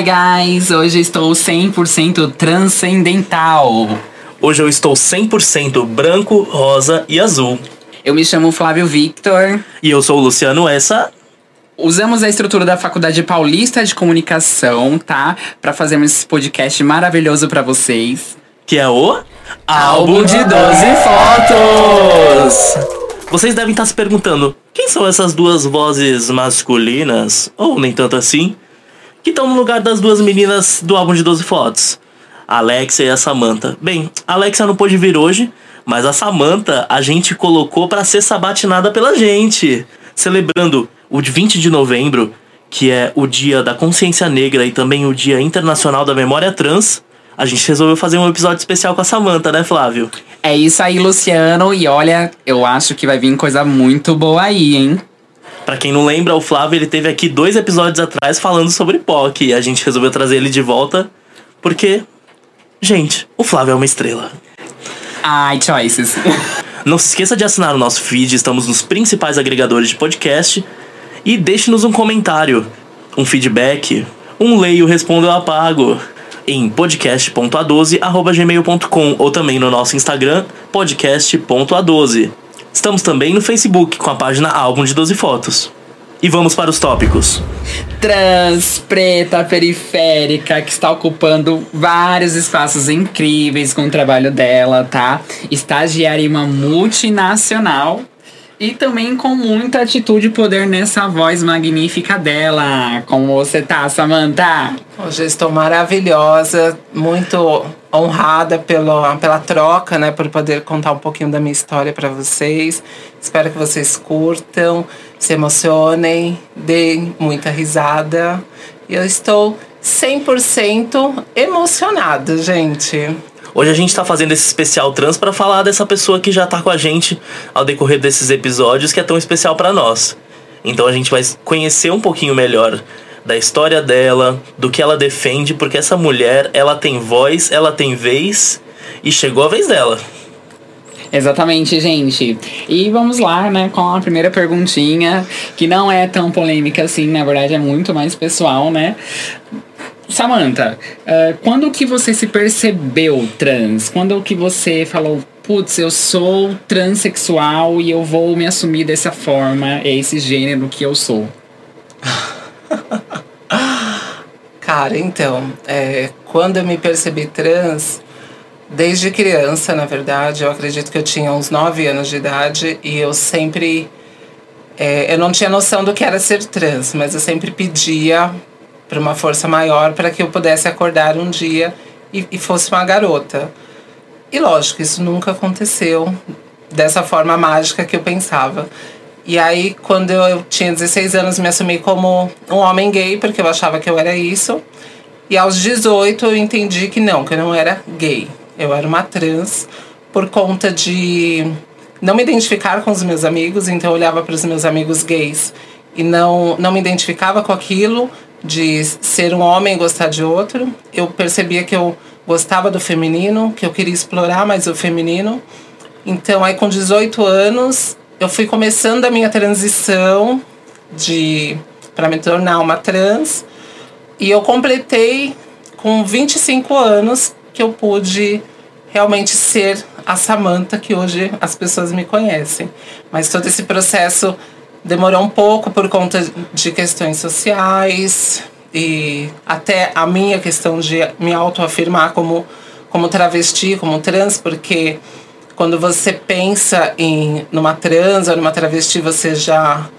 Hi guys, hoje estou 100% transcendental. Hoje eu estou 100% branco, rosa e azul. Eu me chamo Flávio Victor. E eu sou o Luciano Essa. Usamos a estrutura da Faculdade Paulista de Comunicação, tá? Para fazermos esse podcast maravilhoso para vocês. Que é o Álbum de 12 Fotos! Vocês devem estar se perguntando: quem são essas duas vozes masculinas, ou nem tanto assim, que estão no lugar das duas meninas do álbum de 12 fotos? A Alexia e a Samantha. Bem, a Alexia não pôde vir hoje, mas a Samantha a gente colocou para ser sabatinada pela gente, celebrando o 20 de novembro, que é o dia da consciência negra e também o dia internacional da memória trans. A gente resolveu fazer um episódio especial com a Samantha, né, Flávio? É isso aí, Luciano. E olha, eu acho que vai vir coisa muito boa aí, hein? Pra quem não lembra, o Flávio ele teve aqui dois episódios atrás falando sobre POC. E a gente resolveu trazer ele de volta porque, gente, o Flávio é uma estrela. Ai, choices. Não se esqueça de assinar o nosso feed, estamos nos principais agregadores de podcast. E deixe-nos um comentário, um feedback, um leio, respondo eu apago em podcast.a12@gmail.com ou também no nosso Instagram podcast.a12. Estamos também no Facebook com a página Álbum de 12 Fotos. E vamos para os tópicos. Trans, preta, periférica, que está ocupando vários espaços incríveis com o trabalho dela, tá? Estagiária em uma multinacional e também com muita atitude e poder nessa voz magnífica dela. Como você tá, Samantha? Hoje eu estou maravilhosa, muito honrada pelo, pela troca, né? Por poder contar um pouquinho da minha história para vocês. Espero que vocês curtam, se emocionem, deem muita risada. Eu estou 100% emocionada, gente. Hoje a gente está fazendo esse especial trans para falar dessa pessoa que já está com a gente ao decorrer desses episódios que é tão especial para nós. Então a gente vai conhecer um pouquinho melhor da história dela, do que ela defende, porque essa mulher, ela tem voz, ela tem vez e chegou a vez dela. Exatamente, gente. E vamos lá, né, com a primeira perguntinha, que não é tão polêmica assim, na verdade é muito mais pessoal, né? Samantha, uh, quando que você se percebeu trans? Quando que você falou, putz, eu sou transexual e eu vou me assumir dessa forma, é esse gênero que eu sou? Cara, então, é, quando eu me percebi trans, desde criança, na verdade, eu acredito que eu tinha uns 9 anos de idade e eu sempre. É, eu não tinha noção do que era ser trans, mas eu sempre pedia para uma força maior para que eu pudesse acordar um dia e, e fosse uma garota. E lógico, isso nunca aconteceu dessa forma mágica que eu pensava. E aí, quando eu tinha 16 anos, me assumi como um homem gay, porque eu achava que eu era isso. E aos 18 eu entendi que não, que eu não era gay. Eu era uma trans por conta de não me identificar com os meus amigos, então eu olhava para os meus amigos gays e não, não me identificava com aquilo, de ser um homem e gostar de outro. Eu percebia que eu gostava do feminino, que eu queria explorar mais o feminino. Então, aí com 18 anos, eu fui começando a minha transição de para me tornar uma trans. E eu completei com 25 anos que eu pude realmente ser a Samantha que hoje as pessoas me conhecem. Mas todo esse processo demorou um pouco por conta de questões sociais e até a minha questão de me autoafirmar como, como travesti, como trans, porque quando você pensa em numa trans ou numa travesti, você já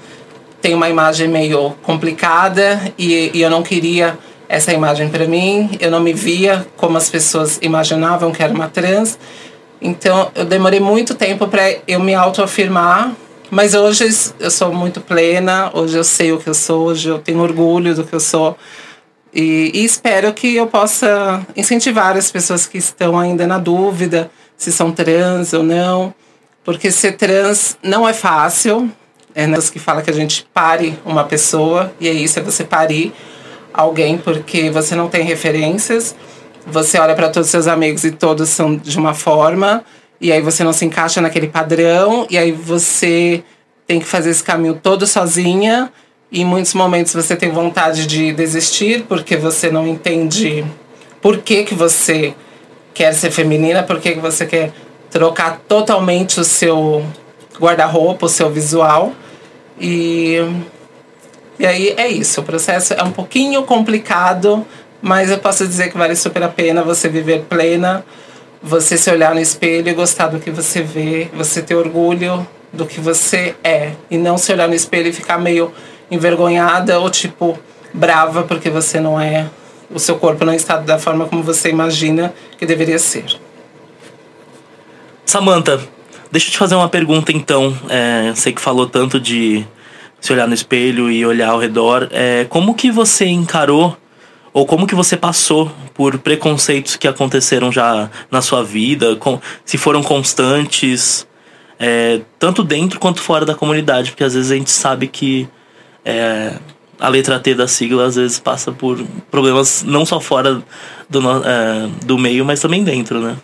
tem uma imagem meio complicada e, e eu não queria essa imagem para mim, eu não me via como as pessoas imaginavam que era uma trans. Então eu demorei muito tempo para eu me autoafirmar mas hoje eu sou muito plena, hoje eu sei o que eu sou, hoje eu tenho orgulho do que eu sou. E, e, espero que eu possa incentivar as pessoas que estão ainda na dúvida se são trans ou não, porque ser trans não é fácil. É né, que fala que a gente pare uma pessoa, e é isso, é você parir alguém porque você não tem referências. Você olha para todos os seus amigos e todos são de uma forma, e aí você não se encaixa naquele padrão, e aí você tem que fazer esse caminho todo sozinha. Em muitos momentos você tem vontade de desistir porque você não entende por que, que você quer ser feminina, por que, você quer trocar totalmente o seu guarda-roupa, o seu visual. E, e aí é isso. O processo é um pouquinho complicado, mas eu posso dizer que vale super a pena você viver plena, você se olhar no espelho e gostar do que você vê, você ter orgulho do que você é. E não se olhar no espelho e ficar meio envergonhada ou tipo brava porque você não é o seu corpo não está da forma como você imagina que deveria ser. Samantha, deixa eu te fazer uma pergunta então. É, sei que falou tanto de se olhar no espelho e olhar ao redor. É, como que você encarou ou como que você passou por preconceitos que aconteceram já na sua vida? Com, se foram constantes, é, tanto dentro quanto fora da comunidade, porque às vezes a gente sabe que é, a letra T da sigla às vezes passa por problemas não só fora do, é, do meio, mas também dentro, né?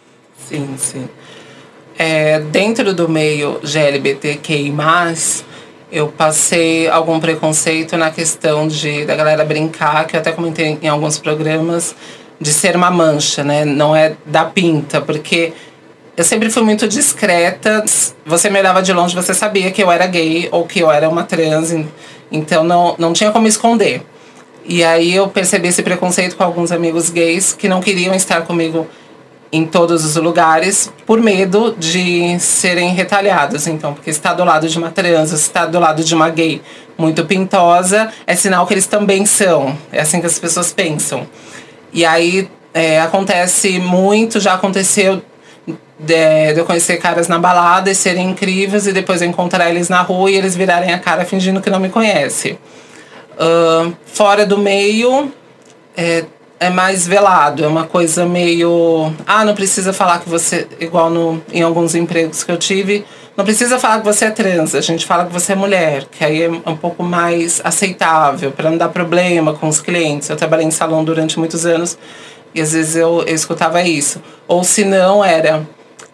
Sim, sim. É, dentro do meio GLBTQI+, eu passei algum preconceito na questão de da galera brincar, que eu até comentei em alguns programas, de ser uma mancha, né? Não é da pinta, porque eu sempre fui muito discreta. Você me olhava de longe, você sabia que eu era gay ou que eu era uma trans. Então não, não tinha como esconder. E aí eu percebi esse preconceito com alguns amigos gays que não queriam estar comigo em todos os lugares por medo de serem retalhados. Então, porque está do lado de uma trans, está do lado de uma gay muito pintosa, é sinal que eles também são. É assim que as pessoas pensam. E aí é, acontece muito, já aconteceu de, de, eu conhecer caras na balada e serem incríveis e depois eu encontrar eles na rua e eles virarem a cara fingindo que não me conhece. Uh, fora do meio é, é mais velado, é uma coisa meio. Ah, não precisa falar que você. Igual no, em alguns empregos que eu tive, não precisa falar que você é trans, a gente fala que você é mulher, que aí é um pouco mais aceitável, para não dar problema com os clientes. Eu trabalhei em salão durante muitos anos e às vezes eu, eu escutava isso. Ou se não, era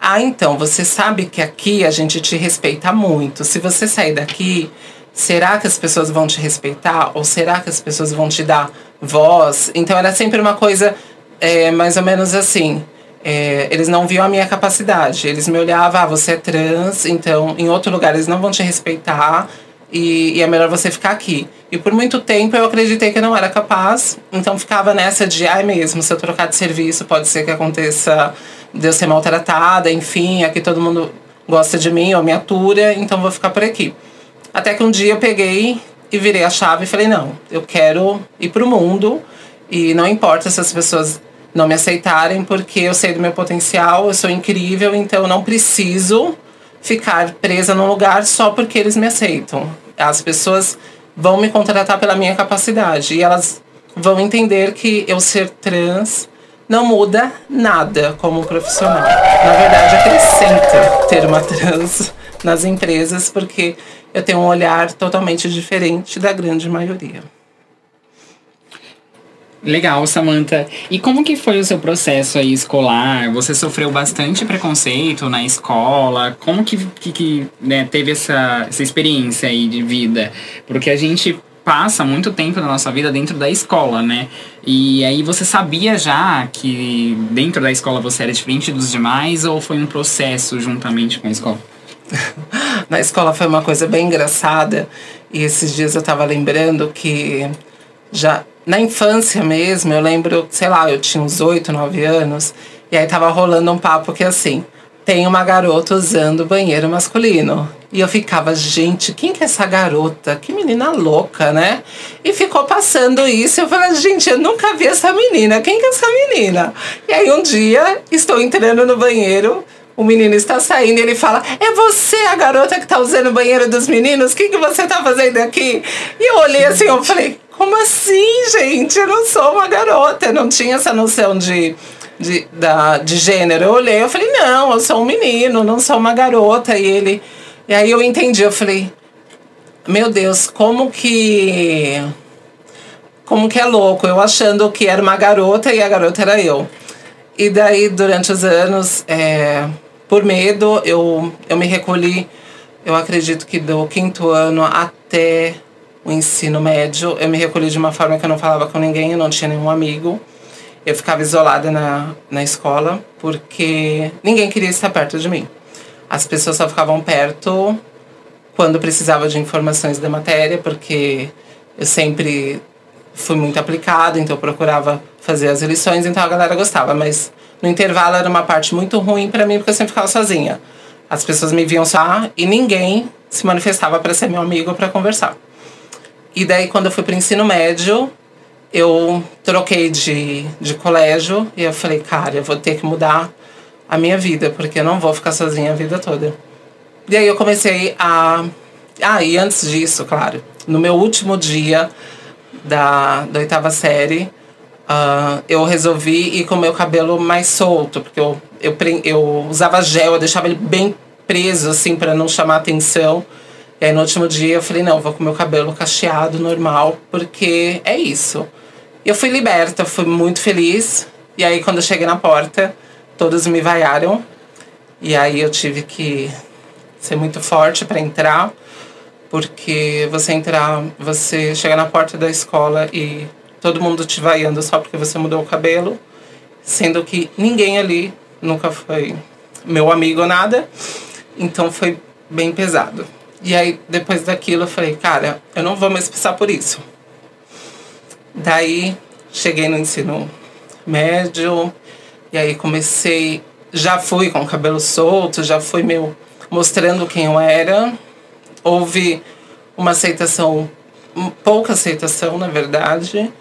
ah, então, você sabe que aqui a gente te respeita muito. Se você sair daqui, será que as pessoas vão te respeitar? Ou será que as pessoas vão te dar voz? Então era sempre uma coisa é, mais ou menos assim. É, eles não viam a minha capacidade. Eles me olhavam, ah, você é trans, então em outro lugar eles não vão te respeitar e, e, é melhor você ficar aqui. E por muito tempo eu acreditei que eu não era capaz, então ficava nessa de, ai mesmo, se eu trocar de serviço pode ser que aconteça de eu ser maltratada, enfim, aqui todo mundo gosta de mim ou me atura, então vou ficar por aqui. Até que um dia eu peguei e virei a chave e falei: não, eu quero ir pro mundo e não importa se as pessoas não me aceitarem, porque eu sei do meu potencial, eu sou incrível, então não preciso ficar presa num lugar só porque eles me aceitam. As pessoas vão me contratar pela minha capacidade e elas vão entender que eu ser trans não muda nada como profissional. Na verdade, acrescenta ter uma trans nas empresas, porque eu tenho um olhar totalmente diferente da grande maioria. Legal, Samantha. E como que foi o seu processo aí escolar? Você sofreu bastante preconceito na escola? Como que, que, que né, teve essa, essa experiência aí de vida? Porque a gente passa muito tempo da nossa vida dentro da escola, né? E aí você sabia já que dentro da escola você era diferente dos demais ou foi um processo juntamente com a escola? Na escola foi uma coisa bem engraçada e esses dias eu tava lembrando que já na infância mesmo, eu lembro, sei lá, eu tinha uns 8, 9 anos e aí tava rolando um papo que assim, tem uma garota usando banheiro masculino. E eu ficava, gente, quem que é essa garota? Que menina louca, né? E ficou passando isso. Eu falei, gente, eu nunca vi essa menina. Quem que é essa menina? E aí um dia, estou entrando no banheiro, o menino está saindo e ele fala: É você a garota que está usando o banheiro dos meninos? O que, que você está fazendo aqui? E eu olhei assim, eu falei: Como assim, gente? Eu não sou uma garota. Eu não tinha essa noção de de, da, de gênero. Eu olhei, eu falei, não, eu sou um menino, não sou uma garota. E ele. E aí eu entendi, eu falei, meu Deus, como que. Como que é louco, eu achando que era uma garota e a garota era eu. E daí, durante os anos, é, por medo, eu, eu me recolhi, eu acredito que do quinto ano até o ensino médio, eu me recolhi de uma forma que eu não falava com ninguém, eu não tinha nenhum amigo. Eu ficava isolada na, na escola porque ninguém queria estar perto de mim. As pessoas só ficavam perto quando precisava de informações da matéria, porque eu sempre fui muito aplicado, então eu procurava fazer as lições, então a galera gostava, mas no intervalo era uma parte muito ruim para mim porque eu sempre ficava sozinha. As pessoas me viam só e ninguém se manifestava para ser meu amigo para conversar. E daí quando eu fui para ensino médio, eu troquei de, de colégio e eu falei, cara, eu vou ter que mudar a minha vida, porque eu não vou ficar sozinha a vida toda. E aí eu comecei a. Ah, e antes disso, claro, no meu último dia da, da oitava série, uh, eu resolvi ir com o meu cabelo mais solto, porque eu, eu, eu usava gel, eu deixava ele bem preso, assim, para não chamar atenção. E aí no último dia eu falei, não, vou com o meu cabelo cacheado, normal, porque é isso. Eu fui liberta, fui muito feliz. E aí quando eu cheguei na porta, todos me vaiaram. E aí eu tive que ser muito forte para entrar, porque você entrar, você chega na porta da escola e todo mundo te vaiando só porque você mudou o cabelo, sendo que ninguém ali nunca foi meu amigo ou nada. Então foi bem pesado. E aí depois daquilo eu falei, cara, eu não vou mais passar por isso. Daí cheguei no ensino médio e aí comecei, já fui com o cabelo solto, já fui meio mostrando quem eu era. Houve uma aceitação, pouca aceitação, na verdade.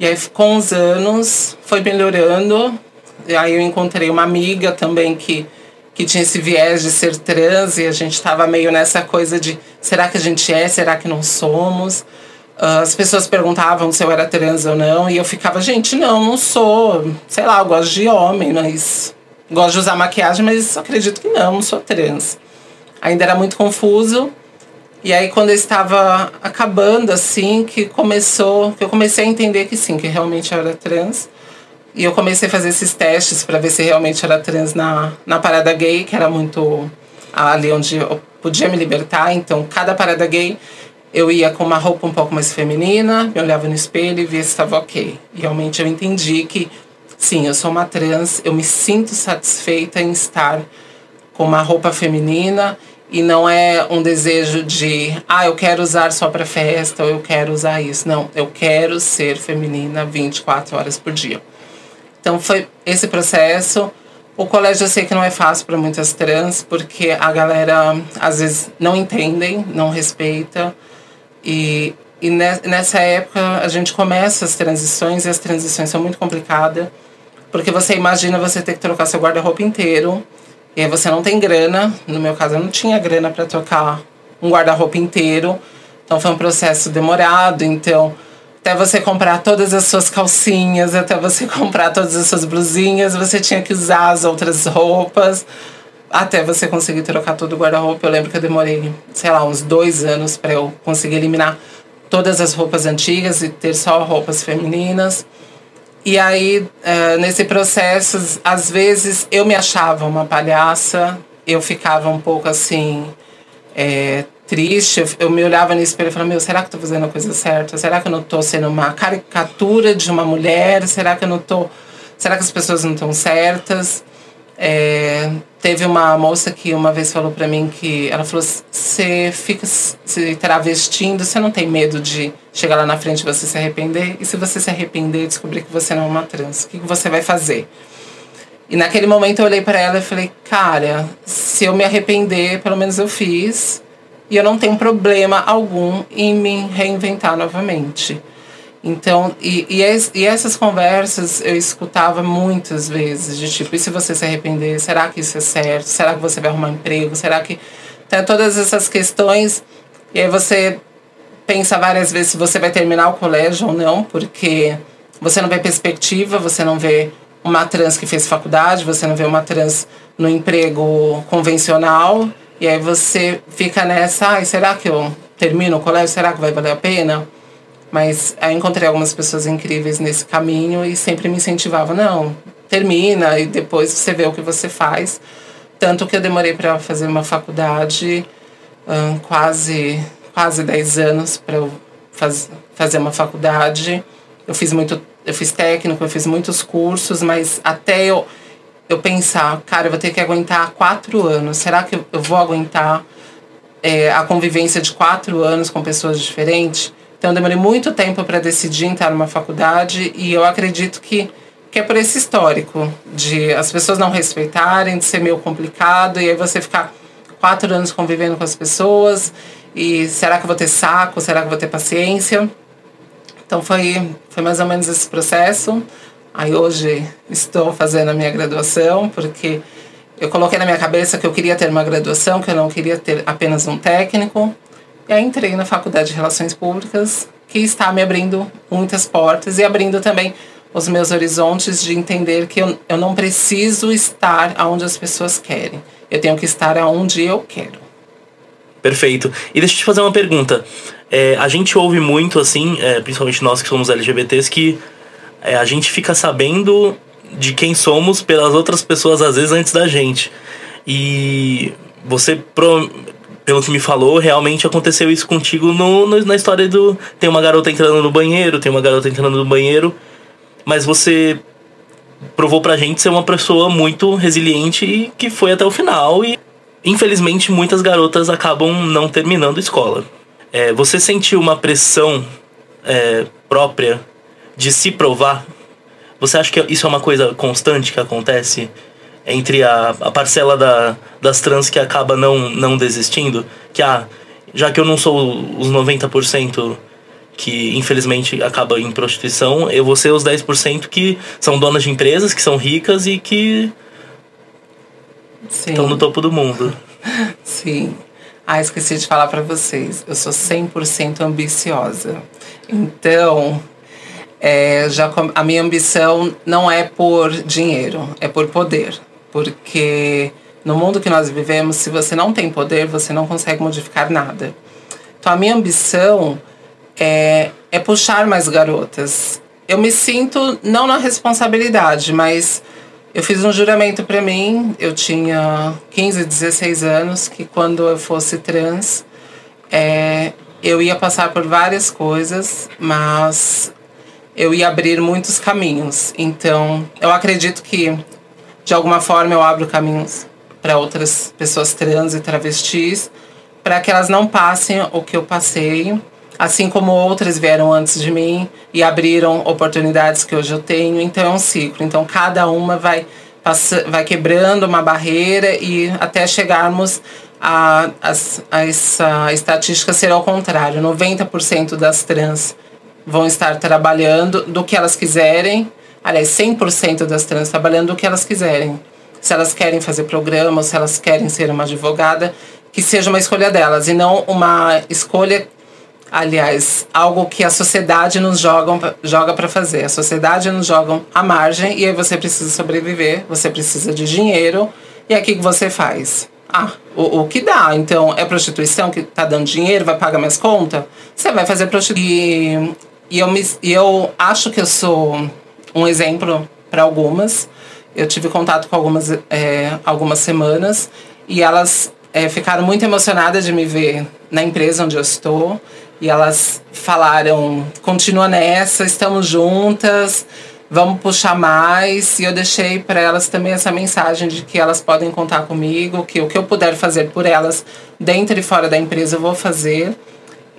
E aí, com os anos, foi melhorando. E aí, eu encontrei uma amiga também que, que tinha esse viés de ser trans, e a gente estava meio nessa coisa de: será que a gente é? Será que não somos? Uh, as pessoas perguntavam se eu era trans ou não, e eu ficava: gente, não, não sou. Sei lá, eu gosto de homem, mas. Gosto de usar maquiagem, mas acredito que não, não sou trans ainda era muito confuso. E aí quando eu estava acabando assim, que começou, que eu comecei a entender que sim, que realmente eu era trans. E eu comecei a fazer esses testes para ver se realmente era trans na, na parada gay, que era muito ali onde eu podia me libertar. Então, cada parada gay eu ia com uma roupa um pouco mais feminina, me olhava no espelho e via se estava ok. Realmente eu entendi que sim, eu sou uma trans, eu me sinto satisfeita em estar com uma roupa feminina e não é um desejo de, ah, eu quero usar só para festa ou eu quero usar isso. Não, eu quero ser feminina 24 horas por dia. Então foi esse processo. O colégio eu sei que não é fácil para muitas trans, porque a galera às vezes não entendem, não respeita. E, e nessa época a gente começa as transições e as transições são muito complicadas, porque você imagina você ter que trocar seu guarda-roupa inteiro e aí você não tem grana, no meu caso eu não tinha grana para trocar um guarda-roupa inteiro. Então foi um processo demorado, então até você comprar todas as suas calcinhas, até você comprar todas as suas blusinhas, você tinha que usar as outras roupas até você conseguir trocar todo o guarda-roupa. Eu lembro que eu demorei, sei lá, uns dois anos para eu conseguir eliminar todas as roupas antigas e ter só roupas femininas. E aí, uh, nesse processo, às vezes eu me achava uma palhaça, eu ficava um pouco assim, é, triste. Eu, eu, me olhava no espelho e falava: Meu, será que eu tô fazendo a coisa certa? Será que eu não tô sendo uma caricatura de uma mulher? Será que eu não tô. Será que as pessoas não estão certas? É, teve uma moça que uma vez falou para mim que ela falou: você fica se travestindo, você não tem medo de chegar lá na frente e você se arrepender? E se você se arrepender e descobrir que você não é uma trans, o que você vai fazer? E naquele momento eu olhei para ela e falei: cara, se eu me arrepender, pelo menos eu fiz, e eu não tenho problema algum em me reinventar novamente. Então, e, e, e, essas conversas eu escutava muitas vezes, de tipo, e se você se arrepender, será que isso é certo? Será que você vai arrumar emprego? Será que. Então, todas essas questões, e aí você pensa várias vezes se você vai terminar o colégio ou não, porque você não vê perspectiva, você não vê uma trans que fez faculdade, você não vê uma trans no emprego convencional, e aí você fica nessa, ai, será que eu termino o colégio? Será que vai valer a pena? Mas aí encontrei algumas pessoas incríveis nesse caminho e sempre me incentivavam, não, termina e depois você vê o que você faz. Tanto que eu demorei para fazer uma faculdade, um, quase quase 10 anos para eu faz, fazer uma faculdade. Eu fiz muito, eu fiz técnico, eu fiz muitos cursos, mas até eu eu pensar, cara, eu vou ter que aguentar quatro anos. Será que eu vou aguentar é, a convivência de quatro anos com pessoas diferentes? Então, demorei muito tempo para decidir entrar numa faculdade e eu acredito que, que é por esse histórico de as pessoas não respeitarem, de ser meio complicado e aí você ficar quatro anos convivendo com as pessoas e será que eu vou ter saco? Será que eu vou ter paciência? Então, foi, foi mais ou menos esse processo. Aí hoje estou fazendo a minha graduação porque eu coloquei na minha cabeça que eu queria ter uma graduação, que eu não queria ter apenas um técnico. E aí entrei na Faculdade de Relações Públicas, que está me abrindo muitas portas e abrindo também os meus horizontes de entender que eu, eu não preciso estar onde as pessoas querem. Eu tenho que estar aonde eu quero. Perfeito. E deixa eu te fazer uma pergunta. É, a gente ouve muito, assim, é, principalmente nós que somos LGBTs, que é, a gente fica sabendo de quem somos pelas outras pessoas, às vezes, antes da gente. E você, pelo que me falou, realmente aconteceu isso contigo no, no, na história do. Tem uma garota entrando no banheiro, tem uma garota entrando no banheiro, mas você provou pra gente ser uma pessoa muito resiliente e que foi até o final. E infelizmente muitas garotas acabam não terminando escola. É, você sentiu uma pressão é, própria de se provar? Você acha que isso é uma coisa constante que acontece? Entre a, a parcela da, das trans que acaba não, não desistindo, que ah, já que eu não sou os 90% que infelizmente acaba em prostituição, eu vou ser os 10% que são donas de empresas, que são ricas e que estão no topo do mundo. Sim. Ah, esqueci de falar para vocês. Eu sou 100% ambiciosa. Então, é, já a minha ambição não é por dinheiro, é por poder porque no mundo que nós vivemos, se você não tem poder, você não consegue modificar nada. Então a minha ambição é, é puxar mais garotas. Eu me sinto não na responsabilidade, mas eu fiz um juramento para mim, eu tinha 15, 16 anos, que quando eu fosse trans, é, eu ia passar por várias coisas, mas eu ia abrir muitos caminhos. Então, eu acredito que de alguma forma eu abro caminhos para outras pessoas trans e travestis, para que elas não passem o que eu passei, assim como outras vieram antes de mim e abriram oportunidades que hoje eu tenho. Então é um ciclo. Então cada uma vai vai quebrando uma barreira e até chegarmos a, a, a essa estatística ser ao contrário. 90% das trans vão estar trabalhando do que elas quiserem aliás, 100% das trans trabalhando o que elas quiserem. Se elas querem fazer programa, se elas querem ser uma advogada, que seja uma escolha delas e não uma escolha, aliás, algo que a sociedade nos joga, para fazer. A sociedade nos joga à margem e aí você precisa sobreviver, você precisa de dinheiro e aí o que você faz? Ah, o, o que dá? Então, é prostituição que tá dando dinheiro, vai pagar minhas contas? Você vai fazer prostituição. E, e, eu, me, e eu acho que eu sou um exemplo para algumas. Eu tive contato com algumas, é, algumas semanas e elas é, ficaram muito emocionadas de me ver na empresa onde eu estou. E elas falaram: continua nessa, estamos juntas, vamos puxar mais. E eu deixei para elas também essa mensagem de que elas podem contar comigo, que o que eu puder fazer por elas, dentro e fora da empresa, eu vou fazer.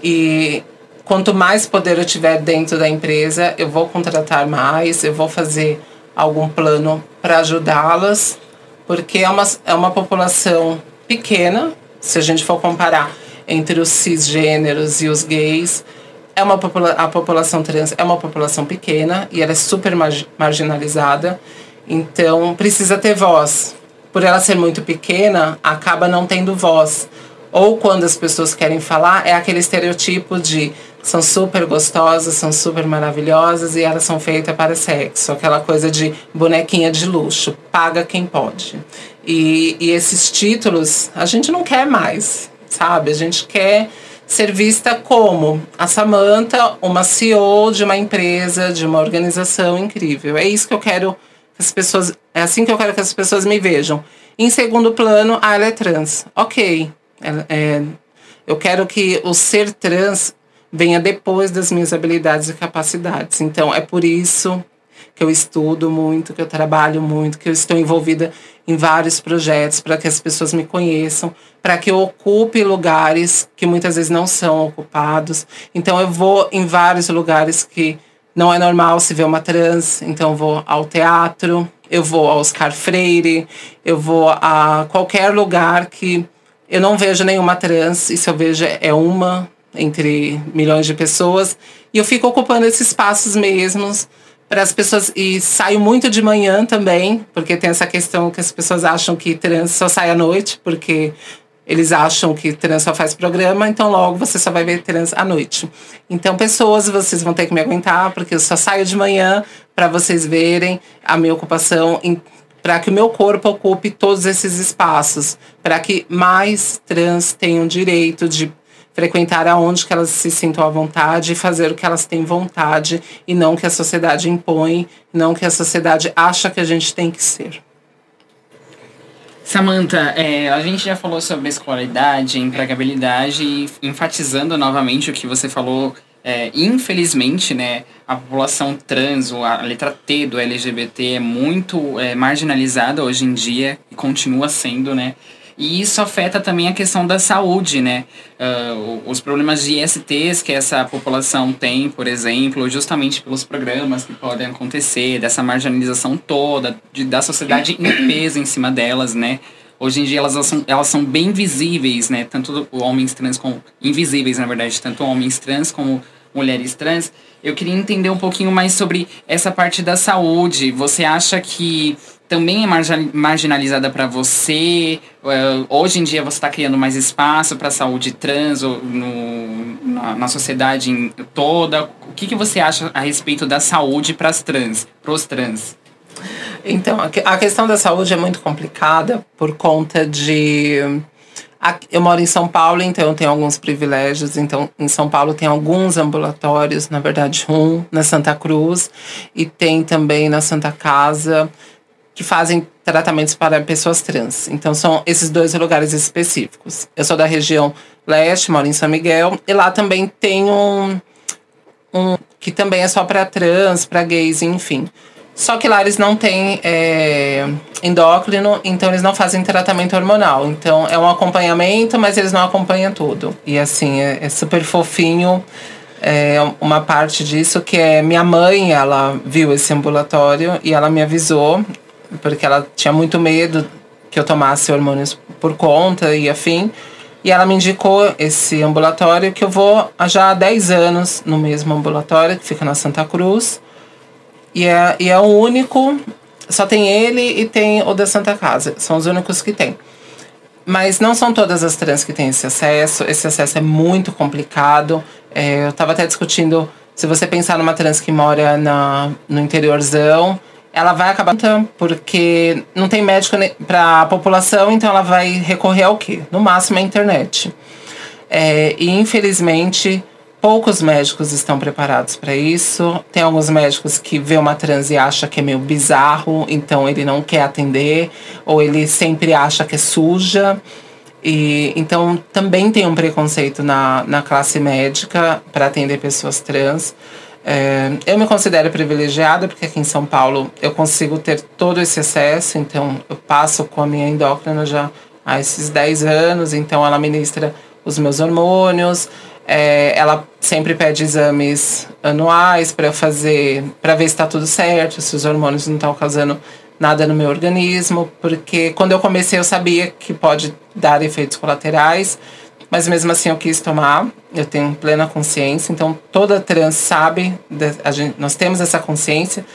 E Quanto mais poder eu tiver dentro da empresa, eu vou contratar mais, eu vou fazer algum plano para ajudá-las, porque é uma, é uma população pequena, se a gente for comparar entre os cisgêneros e os gays, é uma a população trans é uma população pequena e ela é super marginalizada, então precisa ter voz. Por ela ser muito pequena, acaba não tendo voz. Ou quando as pessoas querem falar, é aquele estereotipo de são super gostosas, são super maravilhosas e elas são feitas para sexo. Aquela coisa de bonequinha de luxo, paga quem pode. E, e esses títulos a gente não quer mais, sabe? A gente quer ser vista como a Samantha, uma CEO de uma empresa, de uma organização incrível. É isso que eu quero que as pessoas. É assim que eu quero que as pessoas me vejam. Em segundo plano, ah, ela é trans. Ok. É, é, eu quero que o ser trans venha depois das minhas habilidades e capacidades. Então, é por isso que eu estudo muito, que eu trabalho muito, que eu estou envolvida em vários projetos para que as pessoas me conheçam, para que eu ocupe lugares que muitas vezes não são ocupados. Então eu vou em vários lugares que não é normal se ver uma trans, então eu vou ao teatro, eu vou ao Oscar Freire, eu vou a qualquer lugar que eu não vejo nenhuma trans, e se eu vejo é uma entre milhões de pessoas, e eu fico ocupando esses espaços mesmos para as pessoas e saio muito de manhã também, porque tem essa questão que as pessoas acham que trans só sai à noite, porque eles acham que trans só faz programa, então logo você só vai ver trans à noite. Então, pessoas, vocês vão ter que me aguentar, porque eu só saio de manhã para vocês verem a minha ocupação para que o meu corpo ocupe todos esses espaços, para que mais trans tenham direito de frequentar aonde que elas se sintam à vontade e fazer o que elas têm vontade e não que a sociedade impõe, não que a sociedade acha que a gente tem que ser. Samantha, é, a gente já falou sobre escolaridade, empregabilidade enfatizando novamente o que você falou, é, infelizmente, né, a população trans, a letra T do LGBT é muito é, marginalizada hoje em dia e continua sendo, né? E isso afeta também a questão da saúde, né? Uh, os problemas de ISTs que essa população tem, por exemplo, justamente pelos programas que podem acontecer, dessa marginalização toda, de, da sociedade em peso em cima delas, né? Hoje em dia elas são, elas são bem visíveis, né? Tanto homens trans como. invisíveis, na verdade, tanto homens trans como mulheres trans. Eu queria entender um pouquinho mais sobre essa parte da saúde. Você acha que também é marginalizada para você? É, hoje em dia você está criando mais espaço para a saúde trans no, na, na, sociedade toda. O que, que você acha a respeito da saúde para as trans, para os trans? Então, a questão da saúde é muito complicada por conta de. Eu moro em São Paulo, então eu tenho alguns privilégios. Então, em São Paulo tem alguns ambulatórios, na verdade, um na Santa Cruz, e tem também na Santa Casa que fazem tratamentos para pessoas trans. Então são esses dois lugares específicos. Eu sou da região leste, moro em São Miguel, e lá também tem um, um que também é só para trans, para gays, enfim. Só que lá eles não têm é, endócrino, então eles não fazem tratamento hormonal. Então é um acompanhamento, mas eles não acompanham tudo. E assim, é, é super fofinho. É uma parte disso que é minha mãe, ela viu esse ambulatório e ela me avisou porque ela tinha muito medo que eu tomasse hormônios por conta e afim. E ela me indicou esse ambulatório que eu vou já há 10 anos no mesmo ambulatório, que fica na Santa Cruz. E é, e é o único, só tem ele e tem o da Santa Casa. São os únicos que tem. Mas não são todas as trans que têm esse acesso. Esse acesso é muito complicado. É, eu estava até discutindo, se você pensar numa trans que mora na, no interiorzão, ela vai acabar porque não tem médico para a população, então ela vai recorrer ao quê? No máximo à internet. É, e infelizmente poucos médicos estão preparados para isso. Tem alguns médicos que vê uma trans e acha que é meio bizarro, então ele não quer atender, ou ele sempre acha que é suja. E, então também tem um preconceito na, na classe médica para atender pessoas trans. É, eu me considero privilegiada porque aqui em São Paulo eu consigo ter todo esse acesso, então eu passo com a minha endócrina já há esses 10 anos, então ela ministra os meus hormônios, é, ela sempre pede exames anuais para fazer, para ver se está tudo certo, se os hormônios não estão causando nada no meu organismo, porque quando eu comecei eu sabia que pode dar efeitos colaterais, mas mesmo assim eu quis tomar, eu tenho plena consciência, então toda trans sabe, gente, nós temos essa consciência,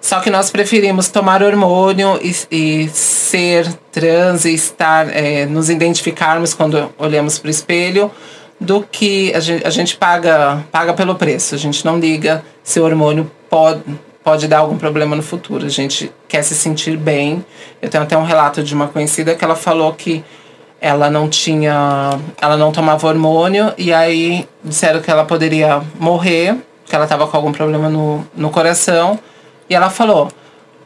só que nós preferimos tomar hormônio e, e ser trans e estar, é, nos identificarmos quando olhamos para o espelho, do que a gente, a gente paga, paga pelo preço. A gente não liga se o hormônio pode, pode dar algum problema no futuro. A gente quer se sentir bem. Eu tenho até um relato de uma conhecida que ela falou que ela não tinha. Ela não tomava hormônio e aí disseram que ela poderia morrer, que ela estava com algum problema no, no coração. E ela falou: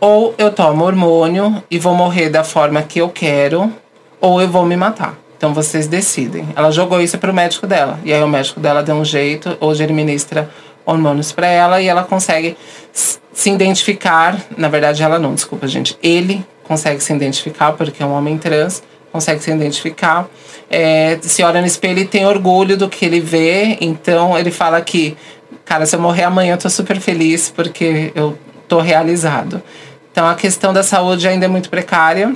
ou eu tomo hormônio e vou morrer da forma que eu quero, ou eu vou me matar. Então vocês decidem. Ela jogou isso pro médico dela. E aí o médico dela deu um jeito. Hoje ele ministra hormônios para ela e ela consegue se identificar. Na verdade, ela não, desculpa, gente. Ele consegue se identificar porque é um homem trans, consegue se identificar. É, se olha no espelho e tem orgulho do que ele vê. Então ele fala que, cara, se eu morrer amanhã, eu tô super feliz porque eu tô realizado. Então a questão da saúde ainda é muito precária.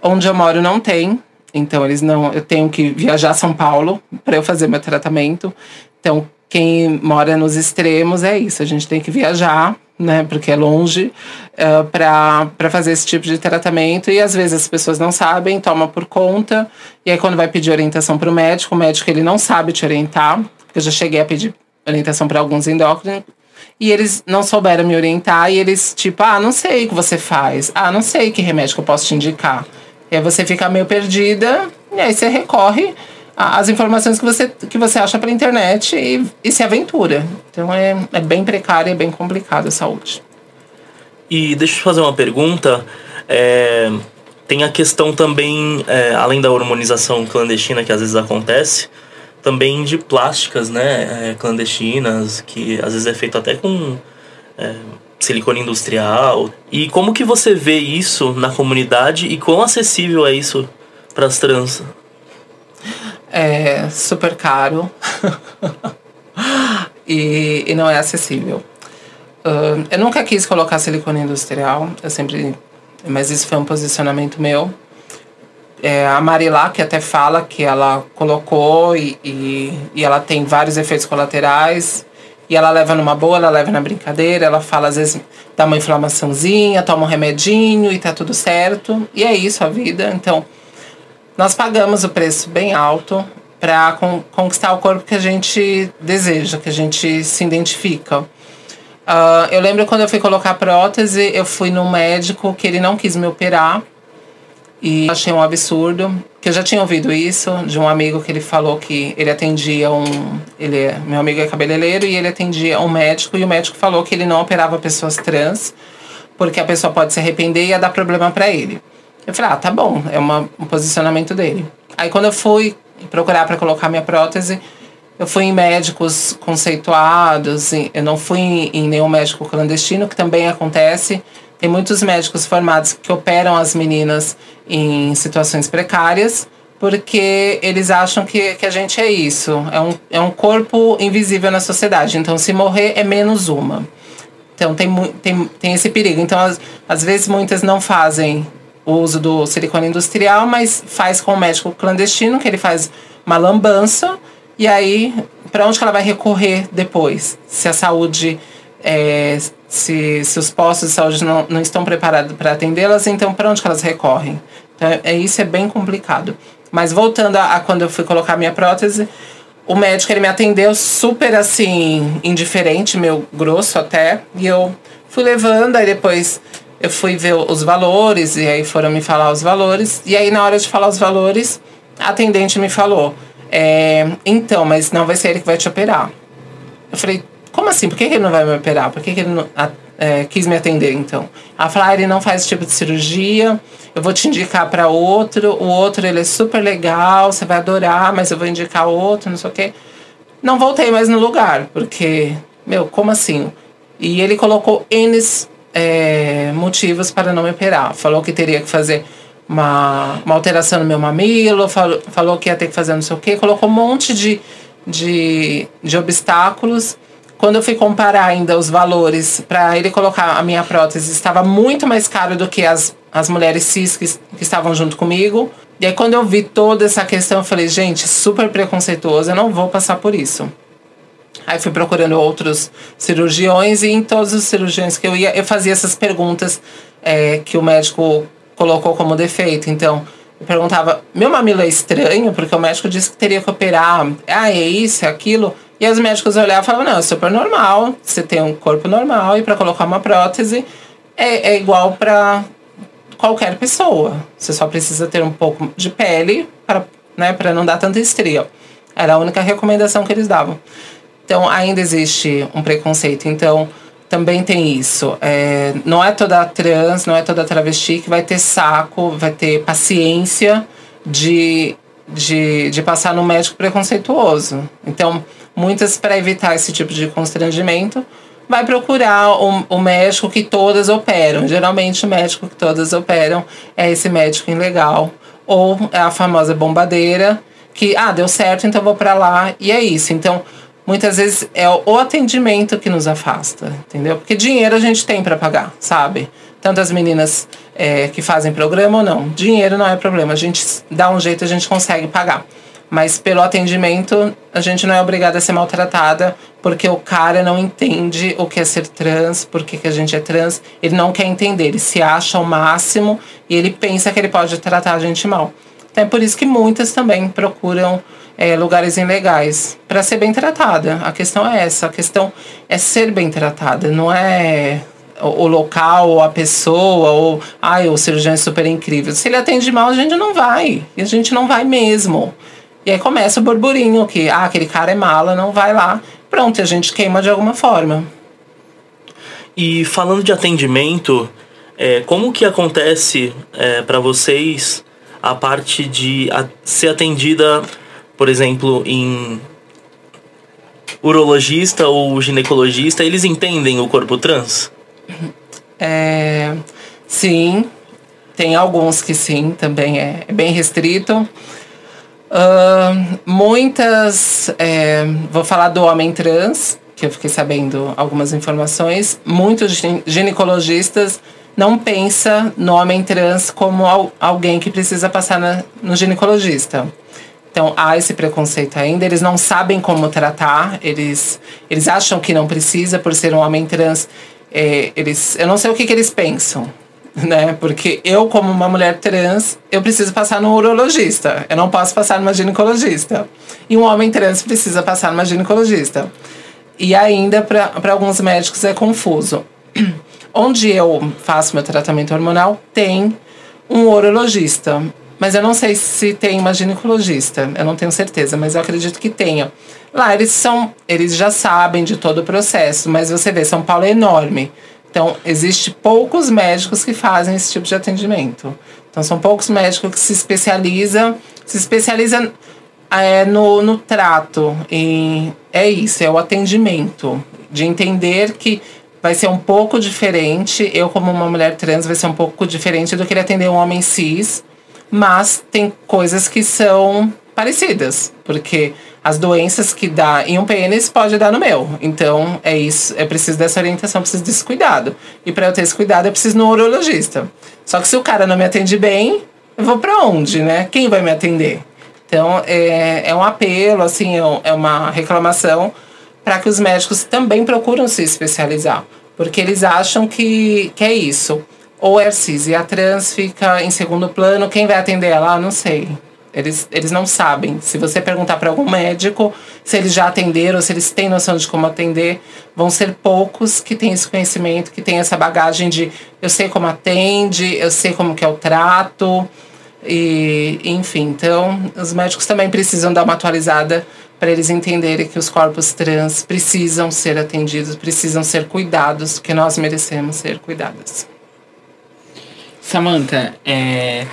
Onde eu moro não tem. Então eles não, eu tenho que viajar a São Paulo para eu fazer meu tratamento. Então quem mora nos extremos é isso, a gente tem que viajar, né, porque é longe, uh, para fazer esse tipo de tratamento. E às vezes as pessoas não sabem, toma por conta. E aí, quando vai pedir orientação para o médico, o médico ele não sabe te orientar, eu já cheguei a pedir orientação para alguns endócrinos. E eles não souberam me orientar, e eles, tipo, ah, não sei o que você faz, ah, não sei que remédio que eu posso te indicar. E aí você fica meio perdida, e aí você recorre as informações que você, que você acha pela internet e, e se aventura. Então é, é bem precária e bem complicada a saúde. E deixa eu te fazer uma pergunta. É, tem a questão também, é, além da hormonização clandestina que às vezes acontece, também de plásticas, né, é, clandestinas, que às vezes é feito até com é, silicone industrial. E como que você vê isso na comunidade e quão acessível é isso para as trans? É super caro e, e não é acessível. Uh, eu nunca quis colocar silicone industrial, eu sempre. Mas isso foi um posicionamento meu. É, a Marilá, que até fala que ela colocou e, e, e, ela tem vários efeitos colaterais. E ela leva numa boa, ela leva na brincadeira. Ela fala, às vezes, dá uma inflamaçãozinha, toma um remedinho e tá tudo certo. E é isso a vida. Então, nós pagamos o preço bem alto para con conquistar o corpo que a gente deseja, que a gente se identifica. Uh, eu lembro quando eu fui colocar prótese, eu fui no médico que ele não quis me operar. E achei um absurdo, que eu já tinha ouvido isso de um amigo que ele falou que ele atendia um. Ele é, meu amigo é cabeleireiro e ele atendia um médico, e o médico falou que ele não operava pessoas trans, porque a pessoa pode se arrepender e ia dar problema para ele. Eu falei, ah, tá bom, é uma, um posicionamento dele. Aí quando eu fui procurar para colocar minha prótese, eu fui em médicos conceituados, eu não fui em, em nenhum médico clandestino, que também acontece. Tem muitos médicos formados que operam as meninas em situações precárias, porque eles acham que, que a gente é isso. É um, é um corpo invisível na sociedade. Então, se morrer, é menos uma. Então, tem, tem, tem esse perigo. Então, às, às vezes, muitas não fazem o uso do silicone industrial, mas faz com o médico clandestino, que ele faz uma lambança, e aí, para onde que ela vai recorrer depois? Se a saúde, é, se, se os postos de saúde não, não estão preparados para atendê-las, então para onde que elas recorrem? Então, é, isso é bem complicado. Mas voltando a, a quando eu fui colocar minha prótese, o médico ele me atendeu super assim, indiferente, meu grosso até, e eu fui levando, aí depois eu fui ver os valores, e aí foram me falar os valores. E aí, na hora de falar os valores, a atendente me falou: é, então, mas não vai ser ele que vai te operar. Eu falei: como assim? Por que, ele não vai me operar? Por que, que ele não, é, quis me atender então? Ela falou: ah, ele não faz esse tipo de cirurgia, eu vou te indicar para outro. O outro ele é super legal, você vai adorar, mas eu vou indicar outro, não sei o quê. Não voltei mais no lugar, porque, meu, como assim? E ele colocou N é, motivos para não me operar. Falou que teria que fazer uma, uma alteração no meu mamilo, falou, falou que ia ter que fazer não sei o quê, colocou um monte de, de, de obstáculos. Quando eu fui comparar ainda os valores para ele colocar a minha prótese, estava muito mais caro do que as, as mulheres cis que, que estavam junto comigo. E aí, quando eu vi toda essa questão, eu falei, gente, super preconceituoso, eu não vou passar por isso. Aí fui procurando outros cirurgiões e em todos os cirurgiões que eu ia, eu fazia essas perguntas é, que o médico colocou como defeito. Então, eu perguntava: meu mamilo é estranho? Porque o médico disse que teria que operar. Ah, é isso, é aquilo. E os médicos olhavam e falavam: não, é super normal, você tem um corpo normal e para colocar uma prótese é, é igual para qualquer pessoa. Você só precisa ter um pouco de pele para né, não dar tanta estria. Era a única recomendação que eles davam. Então, ainda existe um preconceito. Então, também tem isso. É, não é toda trans, não é toda travesti que vai ter saco, vai ter paciência de de, de passar no médico preconceituoso. Então, muitas, para evitar esse tipo de constrangimento, vai procurar o, o médico que todas operam. Geralmente, o médico que todas operam é esse médico ilegal. Ou é a famosa bombadeira, que, ah, deu certo, então vou para lá, e é isso. Então, muitas vezes é o atendimento que nos afasta, entendeu? Porque dinheiro a gente tem para pagar, sabe? Tanto as meninas é, que fazem programa ou não. Dinheiro não é problema, a gente dá um jeito, a gente consegue pagar. Mas pelo atendimento, a gente não é obrigada a ser maltratada, porque o cara não entende o que é ser trans, porque que a gente é trans. Ele não quer entender, ele se acha o máximo e ele pensa que ele pode tratar a gente mal. Então é por isso que muitas também procuram é, lugares ilegais para ser bem tratada. A questão é essa, a questão é ser bem tratada, não é o, o local, ou a pessoa, ou ai, o cirurgião é super incrível. Se ele atende mal, a gente não vai. E a gente não vai mesmo. E aí começa o burburinho que, ah, aquele cara é mala, não vai lá. Pronto, a gente queima de alguma forma. E falando de atendimento, é, como que acontece é, para vocês a parte de a, ser atendida, por exemplo, em urologista ou ginecologista, eles entendem o corpo trans? É, sim, tem alguns que sim, também é, é bem restrito. Uh, muitas, é, vou falar do homem trans, que eu fiquei sabendo algumas informações. Muitos ginecologistas não pensa no homem trans como al alguém que precisa passar na, no ginecologista. Então há esse preconceito ainda, eles não sabem como tratar, eles, eles acham que não precisa por ser um homem trans. É, eles, eu não sei o que, que eles pensam, né? Porque eu, como uma mulher trans, eu preciso passar no urologista. Eu não posso passar numa ginecologista. E um homem trans precisa passar numa ginecologista. E ainda, para alguns médicos, é confuso. Onde eu faço meu tratamento hormonal, tem um urologista. Mas eu não sei se tem uma ginecologista. Eu não tenho certeza, mas eu acredito que tenha. Lá eles são, eles já sabem de todo o processo, mas você vê, São Paulo é enorme. Então, existe poucos médicos que fazem esse tipo de atendimento. Então, são poucos médicos que se especializam, se especializam é, no, no trato. E é isso, é o atendimento. De entender que vai ser um pouco diferente. Eu, como uma mulher trans, vai ser um pouco diferente do que ele atender um homem cis. Mas tem coisas que são parecidas. Porque as doenças que dá em um pênis pode dar no meu. Então, é isso. É preciso dessa orientação, preciso desse cuidado. E para eu ter esse cuidado, eu preciso no urologista. Só que se o cara não me atende bem, eu vou para onde, né? Quem vai me atender? Então, é, é um apelo, assim, é, é uma reclamação para que os médicos também procuram se especializar. Porque eles acham que, que é isso. Ou é cis e a trans fica em segundo plano, quem vai atender ela? Ah, não sei. Eles, eles não sabem. Se você perguntar para algum médico se eles já atenderam, se eles têm noção de como atender, vão ser poucos que têm esse conhecimento, que têm essa bagagem de eu sei como atende, eu sei como que é o trato. E, enfim, então os médicos também precisam dar uma atualizada para eles entenderem que os corpos trans precisam ser atendidos, precisam ser cuidados, que nós merecemos ser cuidadas. Samantha, é,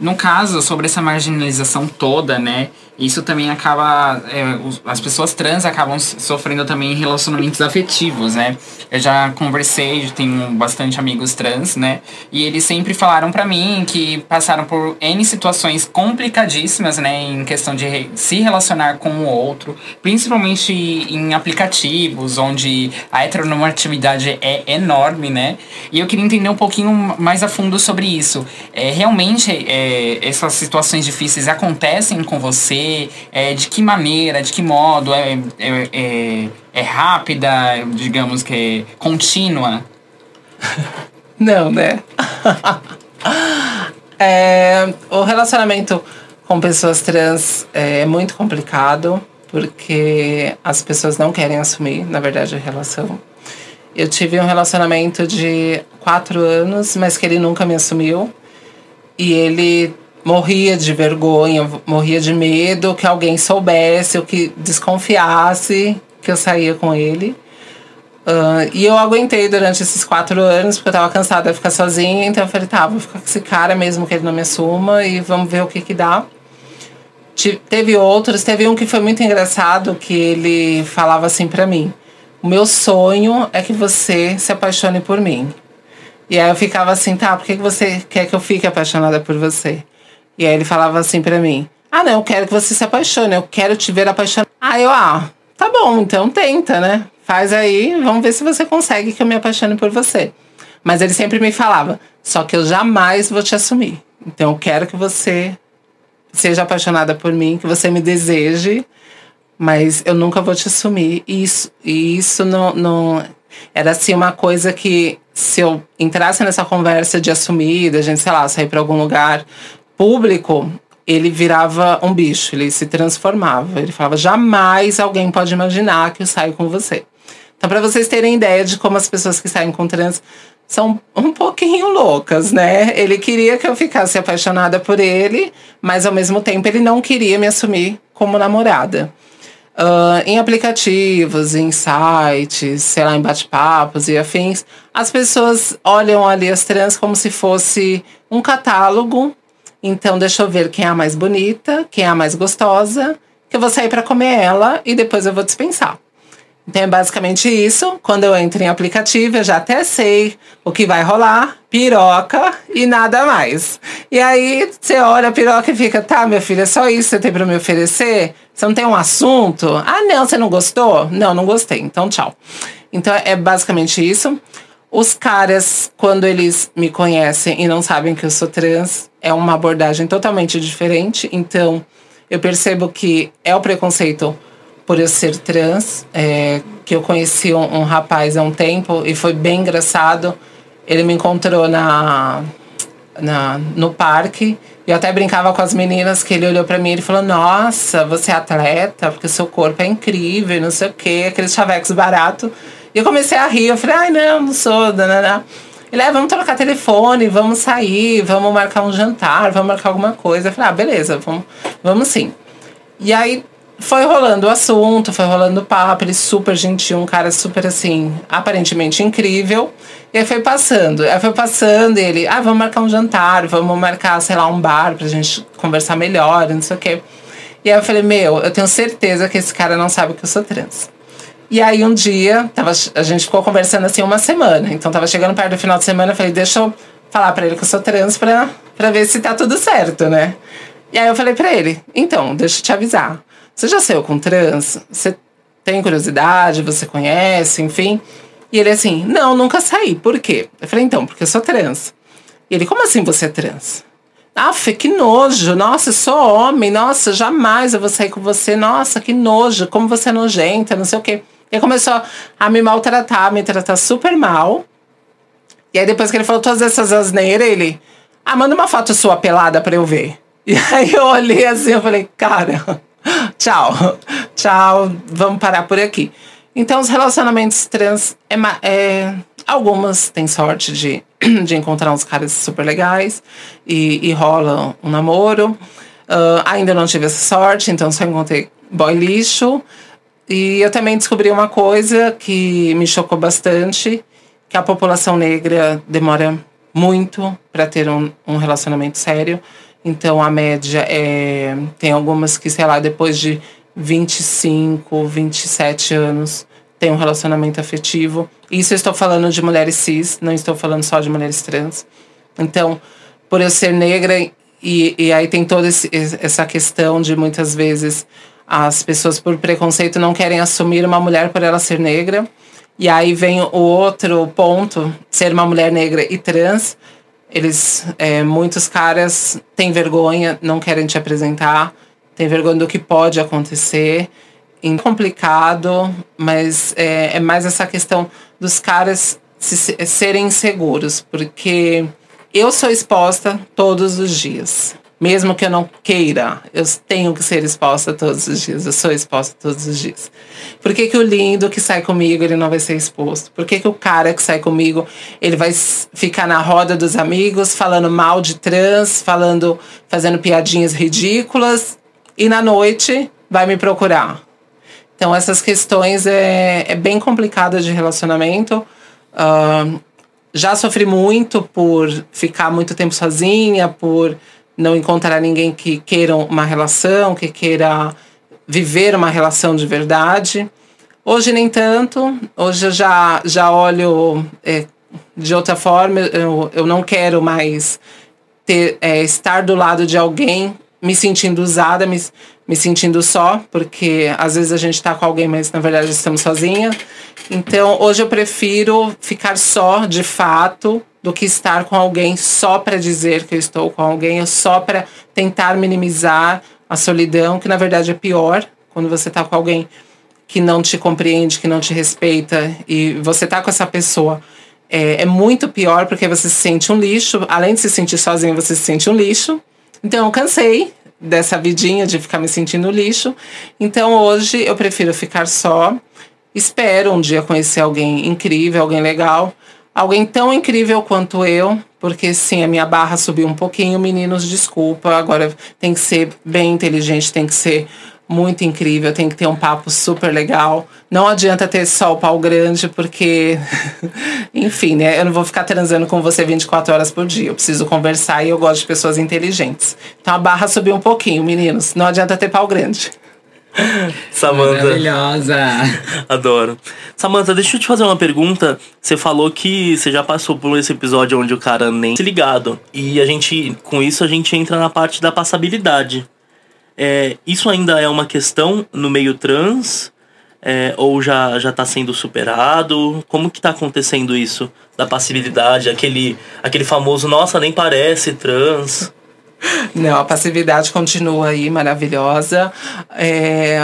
no caso, sobre essa marginalização toda, né? Isso também acaba. É, as pessoas trans acabam sofrendo também relacionamentos afetivos, né? Eu já conversei, tenho bastante amigos trans, né? E eles sempre falaram para mim que passaram por N situações complicadíssimas, né? Em questão de se relacionar com o outro, principalmente em aplicativos, onde a heteronormatividade é enorme, né? E eu queria entender um pouquinho mais a fundo sobre isso. É, realmente, é, essas situações difíceis acontecem com você? É, de que maneira, de que modo, é, é, é, é rápida, digamos que é contínua? Não, né? é, o relacionamento com pessoas trans é muito complicado porque as pessoas não querem assumir, na verdade, a relação. Eu tive um relacionamento de quatro anos, mas que ele nunca me assumiu. E ele morria de vergonha, morria de medo que alguém soubesse ou que desconfiasse que eu saía com ele. Uh, e eu aguentei durante esses quatro anos, porque eu tava cansada de ficar sozinha, então eu falei, tá, vou ficar com esse cara mesmo que ele não me assuma e vamos ver o que que dá. teve outros, teve um que foi muito engraçado que ele falava assim para mim: "O meu sonho é que você se apaixone por mim". E aí eu ficava assim: "Tá, por que você quer que eu fique apaixonada por você?". E aí ele falava assim para mim: "Ah, não, eu quero que você se apaixone, eu quero te ver apaixonada". Aí eu: "Ah, tá bom, então tenta, né? Faz aí, vamos ver se você consegue que eu me apaixone por você". Mas ele sempre me falava: "Só que eu jamais vou te assumir. Então eu quero que você seja apaixonada por mim, que você me deseje, mas eu nunca vou te assumir. E isso, e isso não, não. Era assim uma coisa que, se eu entrasse nessa conversa de assumir, da gente, sei lá, sair para algum lugar público, ele virava um bicho, ele se transformava. Ele falava: jamais alguém pode imaginar que eu saio com você. Então, para vocês terem ideia de como as pessoas que saem com trans são um pouquinho loucas, né? Ele queria que eu ficasse apaixonada por ele, mas ao mesmo tempo ele não queria me assumir como namorada. Uh, em aplicativos, em sites, sei lá, em bate-papos e afins, as pessoas olham ali as trans como se fosse um catálogo. Então, deixa eu ver quem é a mais bonita, quem é a mais gostosa, que eu vou sair para comer ela e depois eu vou dispensar. Então é basicamente isso. Quando eu entro em aplicativo, eu já até sei o que vai rolar, piroca e nada mais. E aí você olha a piroca e fica, tá, meu filho, é só isso que você tem para me oferecer? Você não tem um assunto? Ah, não, você não gostou? Não, não gostei. Então, tchau. Então é basicamente isso. Os caras, quando eles me conhecem e não sabem que eu sou trans, é uma abordagem totalmente diferente. Então, eu percebo que é o preconceito por eu ser trans, é, que eu conheci um, um, rapaz há um tempo e foi bem engraçado. Ele me encontrou na, na no parque eu até brincava com as meninas que ele olhou para mim e falou: Nossa, você é atleta, porque seu corpo é incrível, não sei o quê, aqueles chavecos baratos. E eu comecei a rir, eu falei: Ai, não, não sou, danana. Ele, é, vamos trocar telefone, vamos sair, vamos marcar um jantar, vamos marcar alguma coisa. Eu falei, ah, beleza, vamos, vamos sim. E aí foi rolando o assunto, foi rolando o papo, ele super gentil, um cara super assim, aparentemente incrível. E aí foi passando, aí foi passando e ele, ah, vamos marcar um jantar, vamos marcar, sei lá, um bar pra gente conversar melhor, não sei o quê. E aí eu falei, meu, eu tenho certeza que esse cara não sabe que eu sou trans. E aí um dia, tava, a gente ficou conversando assim uma semana. Então tava chegando perto do final de semana, eu falei, deixa eu falar pra ele que eu sou trans pra, pra ver se tá tudo certo, né? E aí eu falei pra ele, então, deixa eu te avisar. Você já saiu com trans? Você tem curiosidade? Você conhece? Enfim. E ele assim, não, nunca saí. Por quê? Eu falei, então, porque eu sou trans. E ele, como assim você é trans? Ah, que nojo. Nossa, eu sou homem. Nossa, jamais eu vou sair com você. Nossa, que nojo. Como você é nojenta, não sei o quê. E ele começou a me maltratar, a me tratar super mal. E aí, depois que ele falou todas essas asneiras, ele... Ah, manda uma foto sua pelada pra eu ver. E aí eu olhei assim, eu falei, cara... Tchau. Tchau. Vamos parar por aqui. Então, os relacionamentos trans, é, é, algumas têm sorte de, de encontrar uns caras super legais e, e rola um namoro. Uh, ainda não tive essa sorte, então só encontrei boy lixo. E eu também descobri uma coisa que me chocou bastante, que a população negra demora muito para ter um, um relacionamento sério. Então a média é. Tem algumas que, sei lá, depois de 25, 27 anos tem um relacionamento afetivo. Isso eu estou falando de mulheres cis, não estou falando só de mulheres trans. Então, por eu ser negra, e, e aí tem toda esse, essa questão de muitas vezes as pessoas por preconceito não querem assumir uma mulher por ela ser negra. E aí vem o outro ponto, ser uma mulher negra e trans, eles, é, muitos caras têm vergonha, não querem te apresentar, têm vergonha do que pode acontecer. É complicado, mas é, é mais essa questão dos caras se, serem inseguros, porque eu sou exposta todos os dias. Mesmo que eu não queira, eu tenho que ser exposta todos os dias. Eu sou exposta todos os dias. Por que, que o lindo que sai comigo, ele não vai ser exposto? Por que, que o cara que sai comigo, ele vai ficar na roda dos amigos, falando mal de trans, falando, fazendo piadinhas ridículas, e na noite vai me procurar? Então, essas questões é, é bem complicada de relacionamento. Uh, já sofri muito por ficar muito tempo sozinha, por não encontrar ninguém que queira uma relação, que queira viver uma relação de verdade. Hoje nem tanto, hoje eu já, já olho é, de outra forma, eu, eu não quero mais ter, é, estar do lado de alguém me sentindo usada, me, me sentindo só, porque às vezes a gente está com alguém, mas na verdade estamos sozinha. Então hoje eu prefiro ficar só de fato do que estar com alguém só para dizer que eu estou com alguém, ou só para tentar minimizar a solidão, que na verdade é pior quando você está com alguém que não te compreende, que não te respeita e você tá com essa pessoa. É, é muito pior porque você se sente um lixo. Além de se sentir sozinho, você se sente um lixo. Então eu cansei dessa vidinha de ficar me sentindo lixo. Então hoje eu prefiro ficar só. Espero um dia conhecer alguém incrível, alguém legal, alguém tão incrível quanto eu, porque sim, a minha barra subiu um pouquinho, meninos, desculpa. Agora tem que ser bem inteligente, tem que ser muito incrível, tem que ter um papo super legal. Não adianta ter só o pau grande, porque, enfim, né? Eu não vou ficar transando com você 24 horas por dia. Eu preciso conversar e eu gosto de pessoas inteligentes. Então a barra subiu um pouquinho, meninos. Não adianta ter pau grande. Samantha. Maravilhosa. Adoro. Samantha, deixa eu te fazer uma pergunta. Você falou que você já passou por esse episódio onde o cara nem se ligado. E a gente, com isso, a gente entra na parte da passabilidade. É, isso ainda é uma questão no meio trans? É, ou já já está sendo superado? Como que está acontecendo isso da passividade, aquele aquele famoso nossa nem parece trans? Não, a passividade continua aí maravilhosa. É,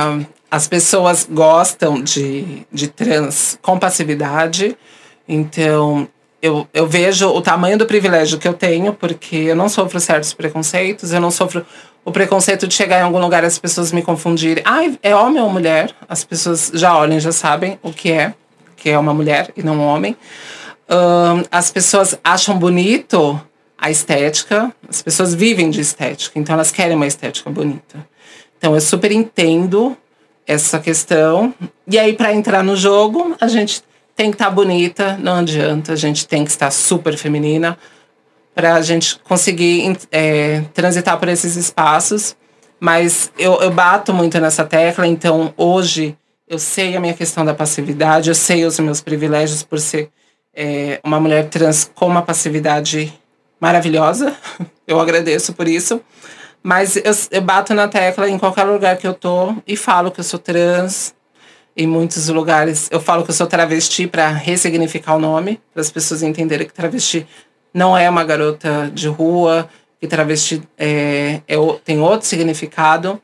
as pessoas gostam de, de trans com passividade, então eu, eu vejo o tamanho do privilégio que eu tenho, porque eu não sofro certos preconceitos, eu não sofro o preconceito de chegar em algum lugar e as pessoas me confundirem. Ai, é homem ou mulher? As pessoas já olham, já sabem o que é, que é uma mulher e não um homem. Um, as pessoas acham bonito a estética, as pessoas vivem de estética, então elas querem uma estética bonita. Então eu super entendo essa questão. E aí, para entrar no jogo, a gente tem que estar tá bonita, não adianta, a gente tem que estar super feminina para a gente conseguir é, transitar por esses espaços. Mas eu, eu bato muito nessa tecla, então hoje eu sei a minha questão da passividade, eu sei os meus privilégios por ser é, uma mulher trans com uma passividade maravilhosa. Eu agradeço por isso. Mas eu, eu bato na tecla em qualquer lugar que eu tô e falo que eu sou trans. Em muitos lugares eu falo que eu sou travesti para ressignificar o nome, para as pessoas entenderem que travesti não é uma garota de rua, que travesti é, é, tem outro significado.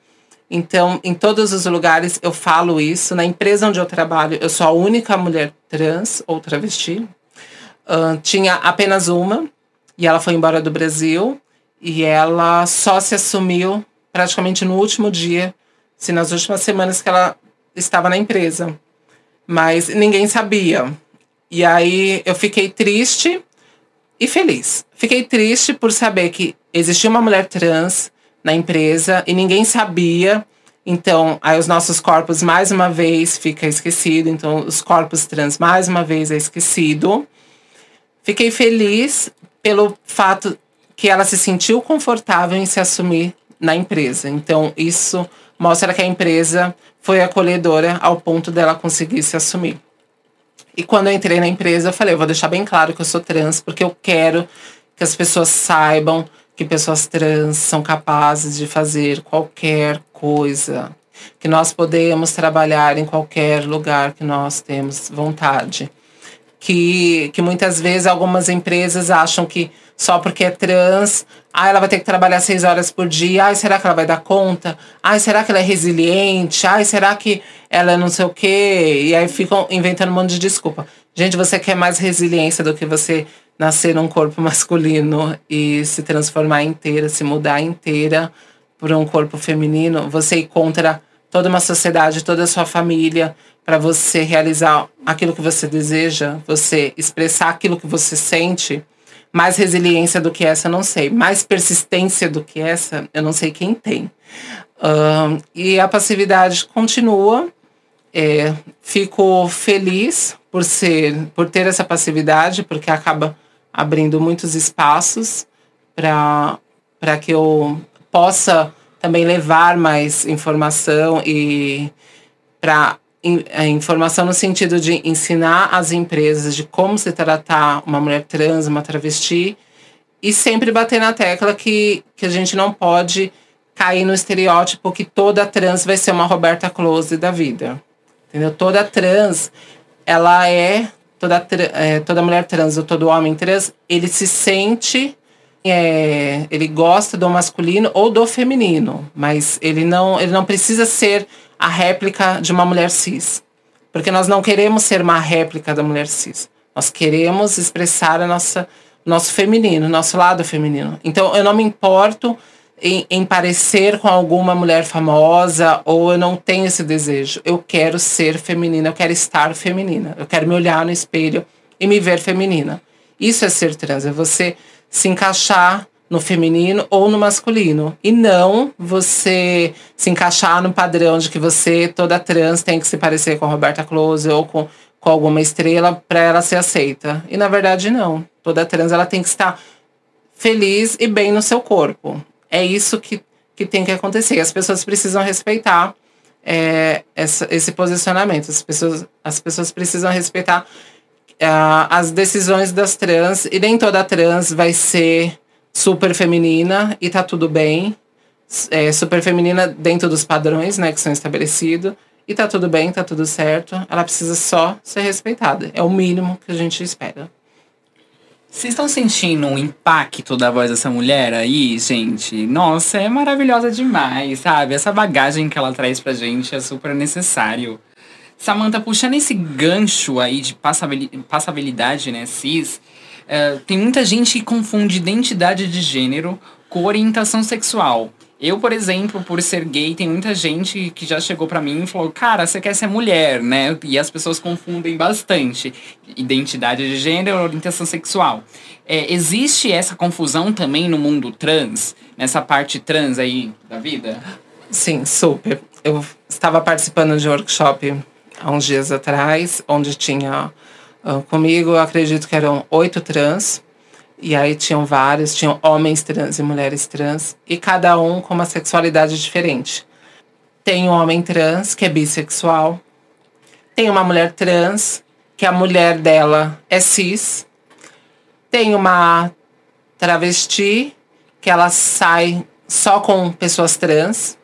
Então, em todos os lugares eu falo isso. Na empresa onde eu trabalho, eu sou a única mulher trans ou travesti. Uh, tinha apenas uma, e ela foi embora do Brasil. E ela só se assumiu praticamente no último dia, se nas últimas semanas que ela estava na empresa. Mas ninguém sabia. E aí eu fiquei triste e feliz. Fiquei triste por saber que existia uma mulher trans na empresa e ninguém sabia. Então, aí os nossos corpos mais uma vez fica esquecido. Então, os corpos trans mais uma vez é esquecido. Fiquei feliz pelo fato que ela se sentiu confortável em se assumir na empresa. Então, isso mostra que a empresa foi acolhedora ao ponto dela conseguir se assumir. E quando eu entrei na empresa, eu falei, eu vou deixar bem claro que eu sou trans, porque eu quero que as pessoas saibam que pessoas trans são capazes de fazer qualquer coisa, que nós podemos trabalhar em qualquer lugar que nós temos vontade. Que, que muitas vezes algumas empresas acham que só porque é trans, ah, ela vai ter que trabalhar seis horas por dia, ai, será que ela vai dar conta? Ai, será que ela é resiliente? Ai, será que ela é não sei o quê? E aí ficam inventando um monte de desculpa. Gente, você quer mais resiliência do que você nascer num corpo masculino e se transformar inteira, se mudar inteira por um corpo feminino? Você ir contra toda uma sociedade, toda a sua família, para você realizar aquilo que você deseja, você expressar aquilo que você sente mais resiliência do que essa, eu não sei. Mais persistência do que essa, eu não sei quem tem. Uh, e a passividade continua. É, fico feliz por ser, por ter essa passividade, porque acaba abrindo muitos espaços para para que eu possa também levar mais informação e para informação no sentido de ensinar as empresas de como se tratar uma mulher trans, uma travesti, e sempre bater na tecla que, que a gente não pode cair no estereótipo que toda trans vai ser uma Roberta Close da vida. Entendeu? Toda trans, ela é toda, é, toda mulher trans ou todo homem trans, ele se sente é, ele gosta do masculino ou do feminino, mas ele não, ele não precisa ser a réplica de uma mulher cis. Porque nós não queremos ser uma réplica da mulher cis. Nós queremos expressar a nossa nosso feminino, nosso lado feminino. Então eu não me importo em, em, parecer com alguma mulher famosa ou eu não tenho esse desejo. Eu quero ser feminina, eu quero estar feminina. Eu quero me olhar no espelho e me ver feminina. Isso é ser trans, é você se encaixar no feminino ou no masculino. E não você se encaixar no padrão de que você, toda trans, tem que se parecer com Roberta Close ou com, com alguma estrela para ela ser aceita. E na verdade, não. Toda trans ela tem que estar feliz e bem no seu corpo. É isso que, que tem que acontecer. As pessoas precisam respeitar é, essa, esse posicionamento. As pessoas, as pessoas precisam respeitar uh, as decisões das trans, e nem toda trans vai ser super feminina e tá tudo bem. É, super feminina dentro dos padrões, né, que são estabelecidos. E tá tudo bem, tá tudo certo. Ela precisa só ser respeitada. É o mínimo que a gente espera. Vocês estão sentindo o impacto da voz dessa mulher aí, gente? Nossa, é maravilhosa demais, sabe? Essa bagagem que ela traz pra gente é super necessário. Samantha, puxando esse gancho aí de passabilidade, né, cis, uh, tem muita gente que confunde identidade de gênero com orientação sexual. Eu, por exemplo, por ser gay, tem muita gente que já chegou para mim e falou: "Cara, você quer ser mulher, né?" E as pessoas confundem bastante identidade de gênero orientação sexual. É, existe essa confusão também no mundo trans, nessa parte trans aí da vida? Sim, super. Eu estava participando de um workshop há uns dias atrás, onde tinha uh, comigo, acredito que eram oito trans, e aí tinham vários, tinham homens trans e mulheres trans, e cada um com uma sexualidade diferente. Tem um homem trans que é bissexual, tem uma mulher trans que a mulher dela é cis, tem uma travesti que ela sai só com pessoas trans,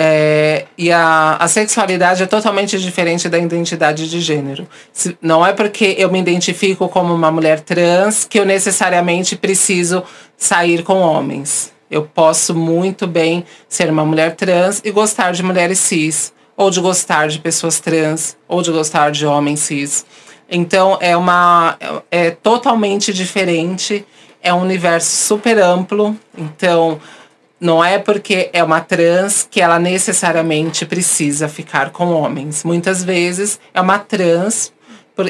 é, e a, a sexualidade é totalmente diferente da identidade de gênero. Se, não é porque eu me identifico como uma mulher trans que eu necessariamente preciso sair com homens. Eu posso muito bem ser uma mulher trans e gostar de mulheres cis, ou de gostar de pessoas trans, ou de gostar de homens cis. Então é uma é, é totalmente diferente, é um universo super amplo. Então não é porque é uma trans que ela necessariamente precisa ficar com homens. Muitas vezes é uma trans,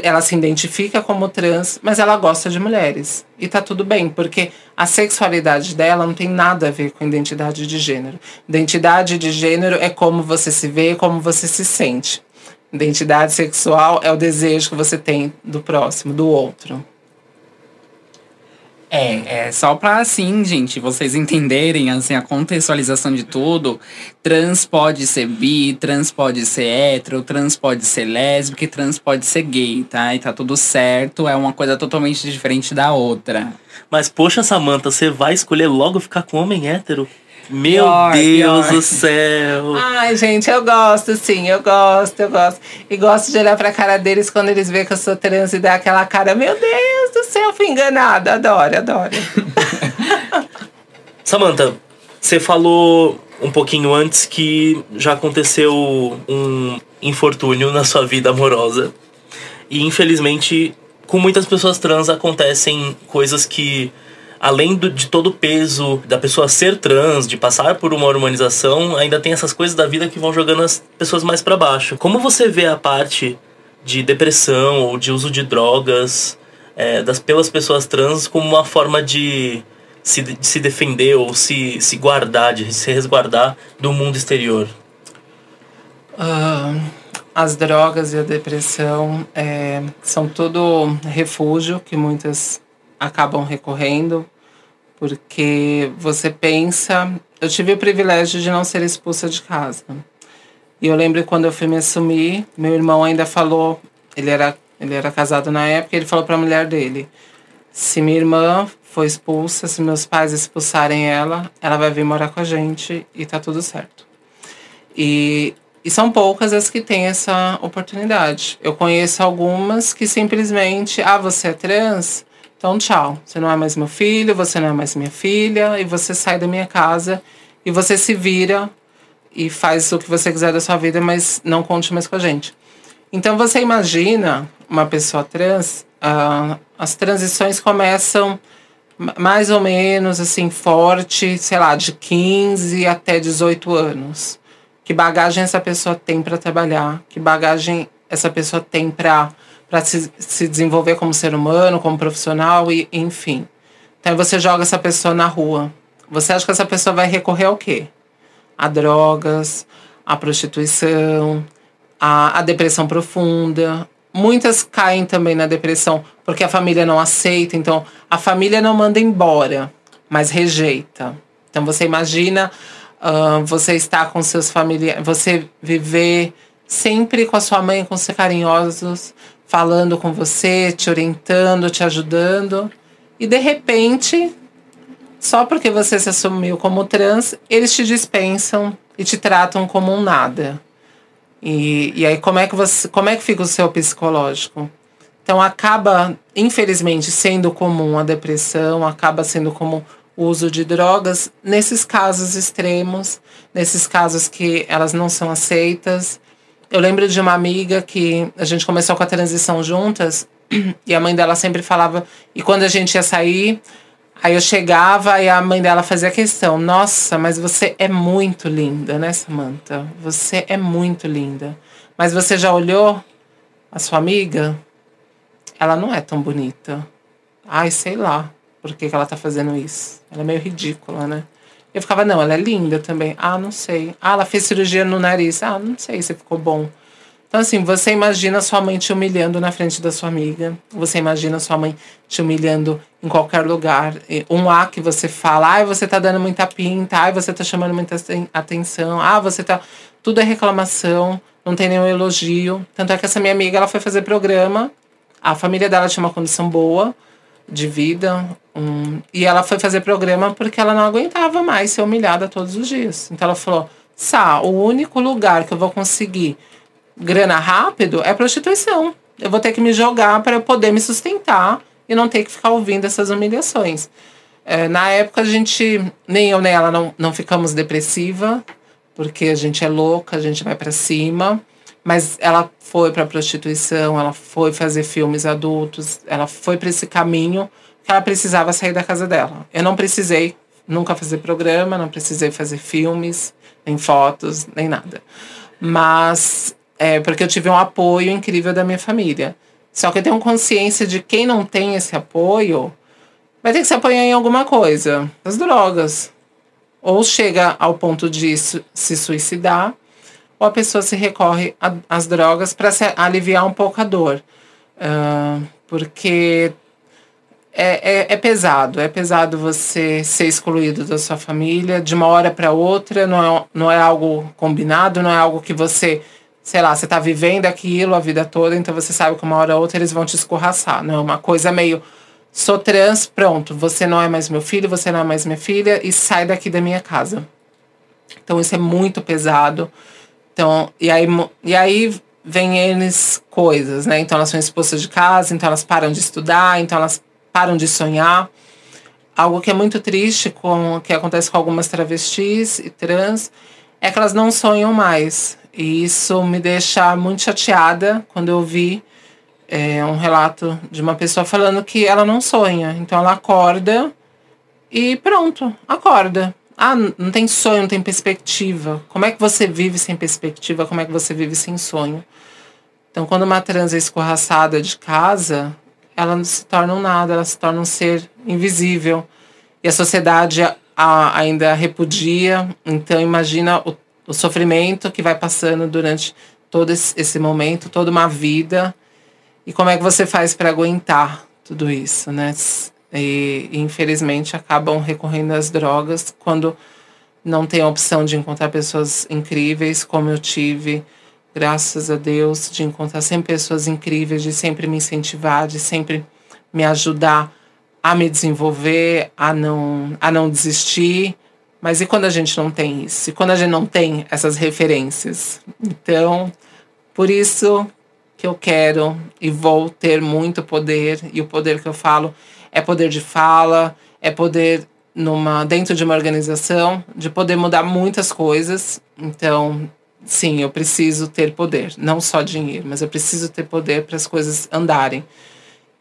ela se identifica como trans, mas ela gosta de mulheres. E tá tudo bem, porque a sexualidade dela não tem nada a ver com identidade de gênero. Identidade de gênero é como você se vê, como você se sente. Identidade sexual é o desejo que você tem do próximo, do outro. É, é só pra assim, gente, vocês entenderem assim a contextualização de tudo. Trans pode ser bi, trans pode ser hétero, trans pode ser lésbica trans pode ser gay, tá? E tá tudo certo, é uma coisa totalmente diferente da outra. Mas poxa, Samantha, você vai escolher logo ficar com homem hétero? Meu pior, Deus pior. do céu. Ai, gente, eu gosto, sim, eu gosto, eu gosto. E gosto de olhar pra cara deles quando eles veem que eu sou trans e dar aquela cara, meu Deus do céu, fui enganada. Adoro, adoro. Samantha, você falou um pouquinho antes que já aconteceu um infortúnio na sua vida amorosa. E infelizmente, com muitas pessoas trans acontecem coisas que além do, de todo o peso da pessoa ser trans, de passar por uma hormonização, ainda tem essas coisas da vida que vão jogando as pessoas mais para baixo. Como você vê a parte de depressão ou de uso de drogas é, das, pelas pessoas trans como uma forma de se, de se defender ou se, se guardar, de se resguardar do mundo exterior? Uh, as drogas e a depressão é, são todo refúgio que muitas acabam recorrendo Porque você pensa. Eu tive o privilégio de não ser expulsa de casa. E eu lembro quando eu fui me assumir, meu irmão ainda falou, ele era, ele era casado na época, ele falou para a mulher dele: se minha irmã foi expulsa, se meus pais expulsarem ela, ela vai vir morar com a gente e tá tudo certo. E, e são poucas as que têm essa oportunidade. Eu conheço algumas que simplesmente, ah, você é trans? Então tchau. Você não é mais meu filho, você não é mais minha filha, e você sai da minha casa e você se vira e faz o que você quiser da sua vida, mas não conte mais com a gente. Então você imagina uma pessoa trans, uh, as transições começam mais ou menos assim forte, sei lá, de 15 até 18 anos. Que bagagem essa pessoa tem para trabalhar? Que bagagem essa pessoa tem para para se, se desenvolver como ser humano, como profissional e enfim. Então você joga essa pessoa na rua. Você acha que essa pessoa vai recorrer ao quê? A drogas, a prostituição, a, a depressão profunda, Muitas caem também na depressão porque a família não aceita. Então, a família não manda embora, mas rejeita. Então, você imagina uh, você estar com seus familiares, você viver sempre com a sua mãe, com seus carinhosos, falando com você, te orientando, te ajudando. E de repente, só porque você se assumiu como trans, eles te dispensam e te tratam como um nada. E, e aí como é que você, como é que fica o seu psicológico? Então acaba, infelizmente, sendo comum a depressão, acaba sendo comum o uso de drogas nesses casos extremos, nesses casos que elas não são aceitas. Eu lembro de uma amiga que a gente começou com a transição juntas e a mãe dela sempre falava, e quando a gente ia sair, Aí eu chegava e a mãe dela fazia questão: Nossa, mas você é muito linda, né, Samantha? Você é muito linda. Mas você já olhou a sua amiga? Ela não é tão bonita. Ai, sei lá por que, que ela tá fazendo isso. Ela é meio ridícula, né? Eu ficava: Não, ela é linda também. Ah, não sei. Ah, ela fez cirurgia no nariz. Ah, não sei se ficou bom. Então, assim, você imagina sua mãe te humilhando na frente da sua amiga. Você imagina sua mãe te humilhando em qualquer lugar. Um A que você fala, ai, você tá dando muita pinta, ai, você tá chamando muita atenção, ah, você tá. Tudo é reclamação, não tem nenhum elogio. Tanto é que essa minha amiga, ela foi fazer programa. A família dela tinha uma condição boa de vida. Um, e ela foi fazer programa porque ela não aguentava mais ser humilhada todos os dias. Então ela falou: Sá, o único lugar que eu vou conseguir grana rápido é prostituição. Eu vou ter que me jogar para eu poder me sustentar e não ter que ficar ouvindo essas humilhações. É, na época, a gente, nem eu nem ela, não, não ficamos depressiva, porque a gente é louca, a gente vai para cima. Mas ela foi para prostituição, ela foi fazer filmes adultos, ela foi para esse caminho que ela precisava sair da casa dela. Eu não precisei nunca fazer programa, não precisei fazer filmes, nem fotos, nem nada. Mas é, porque eu tive um apoio incrível da minha família. Só que eu tenho consciência de quem não tem esse apoio vai ter que se apoiar em alguma coisa. As drogas. Ou chega ao ponto de se suicidar, ou a pessoa se recorre às drogas para aliviar um pouco a dor. Uh, porque é, é, é, pesado, é pesado você ser excluído da sua família de uma hora para outra, não é, não é algo combinado, não é algo que você sei lá, você tá vivendo aquilo a vida toda, então você sabe que uma hora ou outra eles vão te escorraçar. Não é uma coisa meio. Sou trans, pronto, você não é mais meu filho, você não é mais minha filha e sai daqui da minha casa. Então isso é muito pesado. Então, e aí, e aí vem eles coisas, né? Então elas são expulsas de casa, então elas param de estudar, então elas param de sonhar. Algo que é muito triste, com, que acontece com algumas travestis e trans, é que elas não sonham mais. E isso me deixa muito chateada quando eu vi é, um relato de uma pessoa falando que ela não sonha. Então ela acorda e pronto, acorda. Ah, não tem sonho, não tem perspectiva. Como é que você vive sem perspectiva? Como é que você vive sem sonho? Então, quando uma trans é escorraçada de casa, ela não se torna um nada, ela se torna um ser invisível. E a sociedade a, ainda repudia. Então, imagina o o sofrimento que vai passando durante todo esse momento, toda uma vida. E como é que você faz para aguentar tudo isso, né? E, infelizmente acabam recorrendo às drogas quando não tem a opção de encontrar pessoas incríveis como eu tive, graças a Deus, de encontrar sempre pessoas incríveis, de sempre me incentivar, de sempre me ajudar a me desenvolver, a não, a não desistir. Mas e quando a gente não tem isso? E quando a gente não tem essas referências? Então, por isso que eu quero e vou ter muito poder, e o poder que eu falo é poder de fala, é poder numa dentro de uma organização, de poder mudar muitas coisas. Então, sim, eu preciso ter poder, não só dinheiro, mas eu preciso ter poder para as coisas andarem.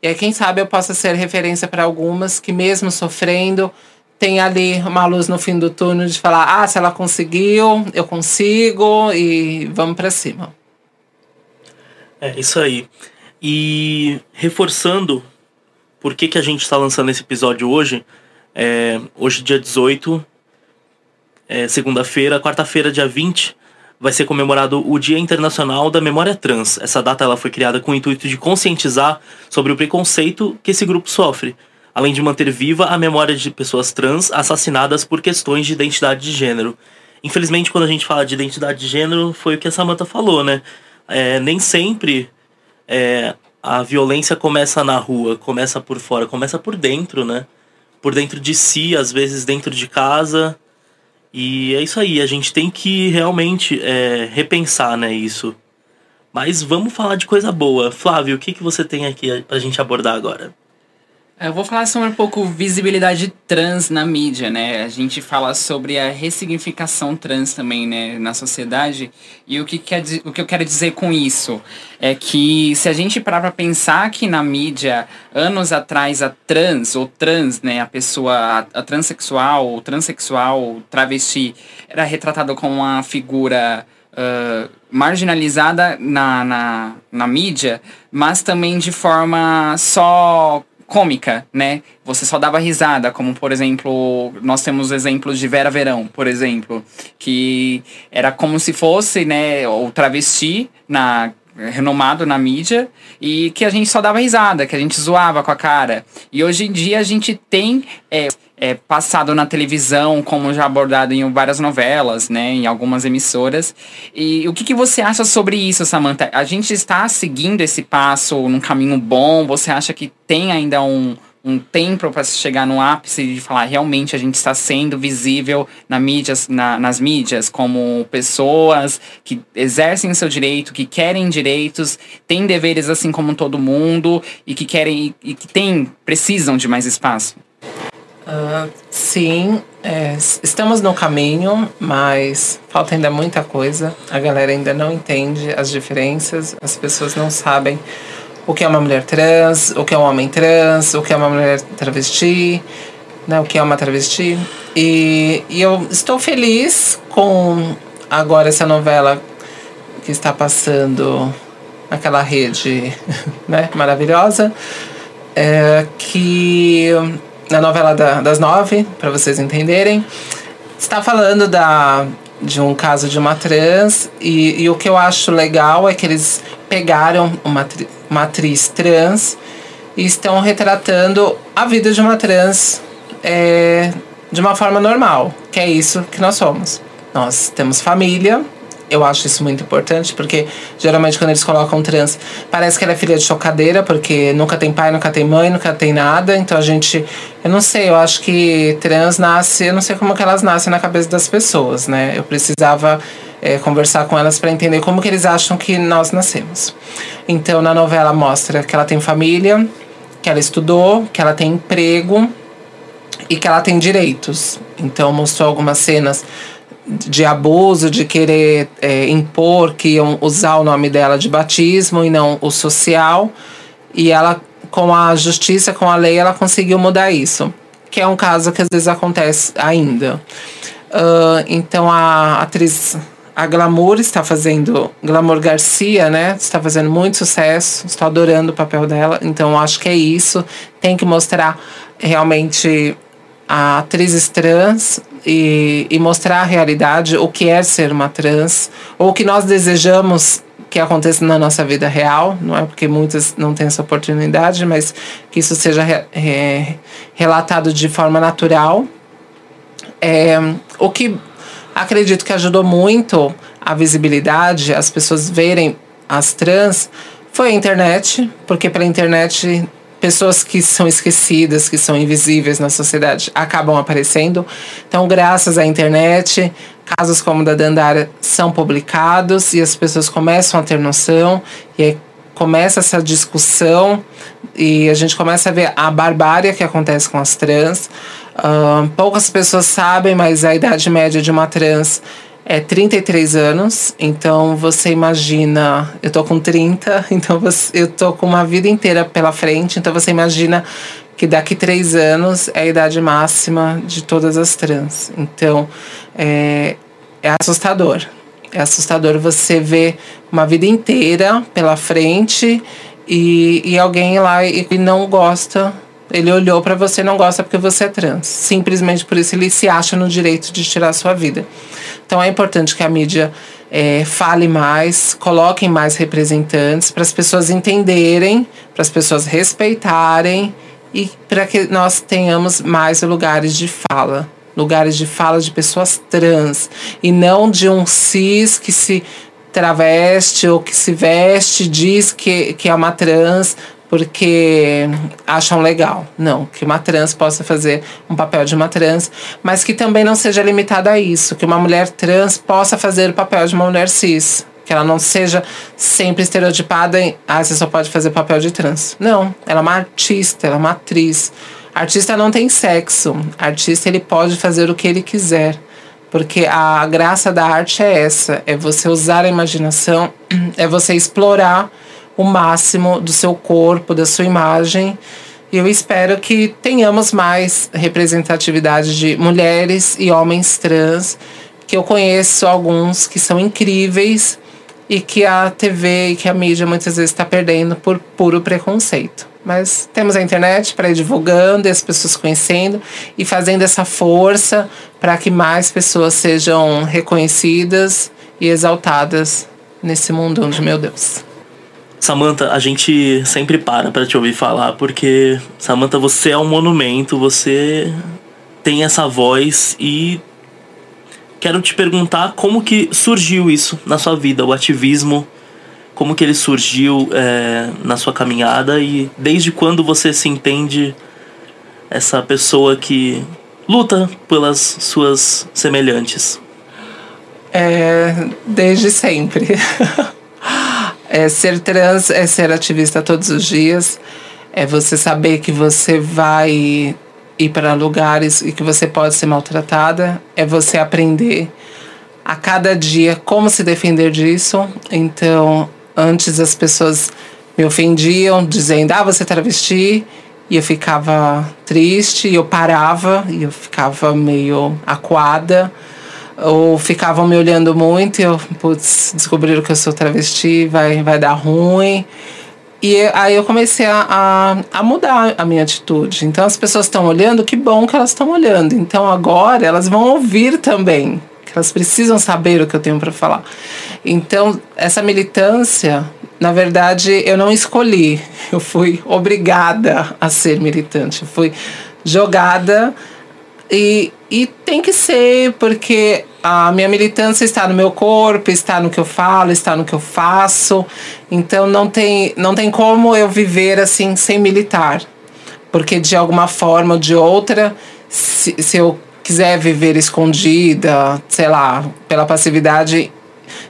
E aí, quem sabe eu possa ser referência para algumas que, mesmo sofrendo, tem ali uma luz no fim do túnel de falar: ah, se ela conseguiu, eu consigo e vamos para cima. É isso aí. E reforçando por que, que a gente está lançando esse episódio hoje, é, hoje, dia 18, é, segunda-feira, quarta-feira, dia 20, vai ser comemorado o Dia Internacional da Memória Trans. Essa data ela foi criada com o intuito de conscientizar sobre o preconceito que esse grupo sofre, além de manter viva a memória de pessoas trans assassinadas por questões de identidade de gênero. Infelizmente, quando a gente fala de identidade de gênero, foi o que a Samantha falou, né? É, nem sempre é, a violência começa na rua, começa por fora, começa por dentro, né? Por dentro de si, às vezes dentro de casa. E é isso aí, a gente tem que realmente é, repensar né, isso. Mas vamos falar de coisa boa. Flávio, o que, que você tem aqui pra gente abordar agora? Eu vou falar sobre um pouco visibilidade trans na mídia, né? A gente fala sobre a ressignificação trans também, né, na sociedade. E o que, quer, o que eu quero dizer com isso é que se a gente parar pra pensar que na mídia, anos atrás, a trans, ou trans, né, a pessoa, a, a transexual, o transexual, o travesti, era retratado como uma figura uh, marginalizada na, na, na mídia, mas também de forma só cômica, né? Você só dava risada, como por exemplo, nós temos exemplos de Vera Verão, por exemplo, que era como se fosse, né, o travesti na renomado na mídia e que a gente só dava risada, que a gente zoava com a cara. E hoje em dia a gente tem é, é, passado na televisão, como já abordado em várias novelas, né, em algumas emissoras. E o que, que você acha sobre isso, Samantha? A gente está seguindo esse passo num caminho bom? Você acha que tem ainda um, um tempo para chegar no ápice de falar realmente a gente está sendo visível na mídias, na, nas mídias como pessoas que exercem seu direito, que querem direitos, têm deveres assim como todo mundo e que querem e que tem, precisam de mais espaço? Uh, sim, é, estamos no caminho, mas falta ainda muita coisa. A galera ainda não entende as diferenças, as pessoas não sabem o que é uma mulher trans, o que é um homem trans, o que é uma mulher travesti, né, o que é uma travesti. E, e eu estou feliz com agora essa novela que está passando naquela rede né, maravilhosa, é, que na novela da, das nove, para vocês entenderem. Está falando da, de um caso de uma trans, e, e o que eu acho legal é que eles pegaram uma, uma atriz trans e estão retratando a vida de uma trans é, de uma forma normal, que é isso que nós somos. Nós temos família, eu acho isso muito importante, porque geralmente quando eles colocam trans, parece que ela é filha de chocadeira, porque nunca tem pai, nunca tem mãe, nunca tem nada. Então a gente. Eu não sei, eu acho que trans nasce. Eu não sei como que elas nascem na cabeça das pessoas, né? Eu precisava é, conversar com elas para entender como que eles acham que nós nascemos. Então na novela mostra que ela tem família, que ela estudou, que ela tem emprego e que ela tem direitos. Então mostrou algumas cenas de abuso, de querer é, impor que iam usar o nome dela de batismo e não o social. E ela, com a justiça, com a lei, ela conseguiu mudar isso. Que é um caso que às vezes acontece ainda. Uh, então a atriz, a Glamour está fazendo, Glamour Garcia, né? Está fazendo muito sucesso. Estou adorando o papel dela. Então acho que é isso. Tem que mostrar realmente a atrizes trans e, e mostrar a realidade, o que é ser uma trans, ou o que nós desejamos que aconteça na nossa vida real, não é porque muitas não têm essa oportunidade, mas que isso seja re, re, relatado de forma natural. É, o que acredito que ajudou muito a visibilidade, as pessoas verem as trans, foi a internet, porque pela internet pessoas que são esquecidas, que são invisíveis na sociedade, acabam aparecendo. Então, graças à internet, casos como o da Dandara são publicados e as pessoas começam a ter noção e aí começa essa discussão e a gente começa a ver a barbárie que acontece com as trans. Uh, poucas pessoas sabem, mas a idade média de uma trans é 33 anos, então você imagina, eu tô com 30, então você, eu tô com uma vida inteira pela frente, então você imagina que daqui três anos é a idade máxima de todas as trans. Então é, é assustador. É assustador você ver uma vida inteira pela frente e, e alguém lá e não gosta ele olhou para você e não gosta porque você é trans. Simplesmente por isso ele se acha no direito de tirar sua vida. Então é importante que a mídia é, fale mais, coloquem mais representantes para as pessoas entenderem, para as pessoas respeitarem e para que nós tenhamos mais lugares de fala. Lugares de fala de pessoas trans e não de um cis que se traveste ou que se veste, diz que, que é uma trans, porque acham legal. Não, que uma trans possa fazer um papel de uma trans, mas que também não seja limitada a isso, que uma mulher trans possa fazer o papel de uma mulher cis. Que ela não seja sempre estereotipada em, ah, você só pode fazer papel de trans. Não, ela é uma artista, ela é uma atriz. Artista não tem sexo. Artista ele pode fazer o que ele quiser. Porque a graça da arte é essa, é você usar a imaginação, é você explorar o máximo do seu corpo, da sua imagem. E eu espero que tenhamos mais representatividade de mulheres e homens trans, que eu conheço alguns que são incríveis e que a TV e que a mídia muitas vezes está perdendo por puro preconceito. Mas temos a internet para ir divulgando e as pessoas conhecendo e fazendo essa força para que mais pessoas sejam reconhecidas e exaltadas nesse mundo onde, meu Deus. Samantha, a gente sempre para para te ouvir falar, porque, Samantha, você é um monumento, você tem essa voz e quero te perguntar como que surgiu isso na sua vida, o ativismo, como que ele surgiu é, na sua caminhada e desde quando você se entende essa pessoa que luta pelas suas semelhantes? É, desde sempre. É, ser trans é ser ativista todos os dias, é você saber que você vai ir para lugares e que você pode ser maltratada, é você aprender a cada dia como se defender disso. Então, antes as pessoas me ofendiam dizendo: "Ah, você é travesti", e eu ficava triste, e eu parava, e eu ficava meio acuada ou ficavam me olhando muito e eu, putz, descobriram que eu sou travesti, vai, vai dar ruim. E aí eu comecei a, a, a mudar a minha atitude. Então as pessoas estão olhando, que bom que elas estão olhando. Então agora elas vão ouvir também, que elas precisam saber o que eu tenho para falar. Então essa militância, na verdade, eu não escolhi. Eu fui obrigada a ser militante. Eu fui jogada e, e tem que ser, porque a minha militância está no meu corpo, está no que eu falo, está no que eu faço. Então não tem, não tem como eu viver assim sem militar. Porque de alguma forma ou de outra, se, se eu quiser viver escondida, sei lá, pela passividade,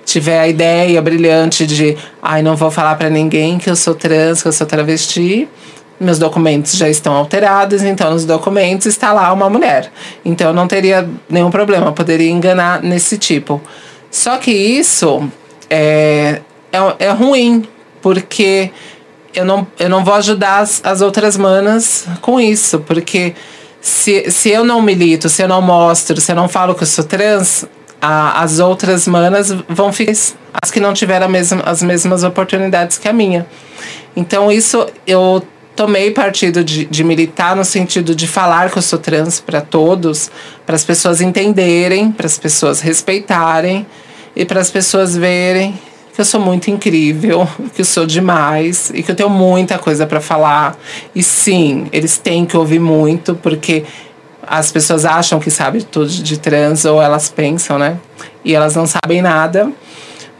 tiver a ideia brilhante de, ai, não vou falar para ninguém que eu sou trans, que eu sou travesti, meus documentos já estão alterados, então nos documentos está lá uma mulher. Então não teria nenhum problema, poderia enganar nesse tipo. Só que isso é, é, é ruim, porque eu não, eu não vou ajudar as, as outras manas com isso, porque se, se eu não milito, se eu não mostro, se eu não falo que eu sou trans, a, as outras manas vão ficar as que não tiveram mesma, as mesmas oportunidades que a minha. Então isso eu tomei partido de, de militar no sentido de falar que eu sou trans para todos, para as pessoas entenderem, para as pessoas respeitarem e para as pessoas verem que eu sou muito incrível, que eu sou demais e que eu tenho muita coisa para falar. E sim, eles têm que ouvir muito, porque as pessoas acham que sabem tudo de trans, ou elas pensam, né? E elas não sabem nada.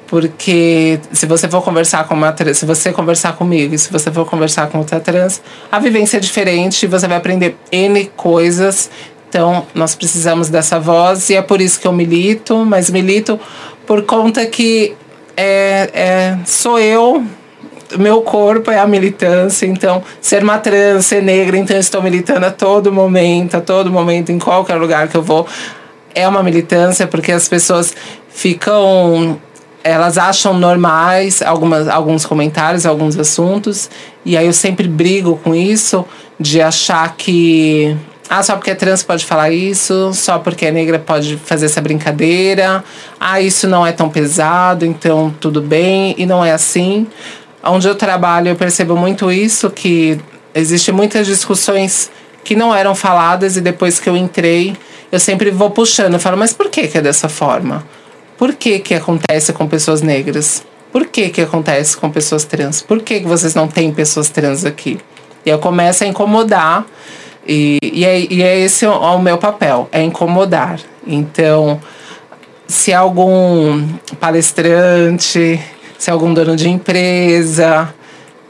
Porque se você for conversar com uma trans, se você conversar comigo se você for conversar com outra trans, a vivência é diferente você vai aprender N coisas. Então, nós precisamos dessa voz e é por isso que eu milito, mas milito por conta que é, é, sou eu, meu corpo é a militância, então ser uma trans, ser negra, então estou militando a todo momento, a todo momento, em qualquer lugar que eu vou. É uma militância porque as pessoas ficam elas acham normais algumas, alguns comentários, alguns assuntos, e aí eu sempre brigo com isso, de achar que. Ah, só porque é trans pode falar isso, só porque é negra pode fazer essa brincadeira. Ah, isso não é tão pesado, então tudo bem, e não é assim. Onde eu trabalho, eu percebo muito isso, que existem muitas discussões que não eram faladas, e depois que eu entrei, eu sempre vou puxando, eu falo, mas por que, que é dessa forma? Por que que acontece com pessoas negras? Por que que acontece com pessoas trans? Por que que vocês não têm pessoas trans aqui? E eu começo a incomodar. E, e, é, e é esse o, o meu papel, é incomodar. Então, se algum palestrante, se algum dono de empresa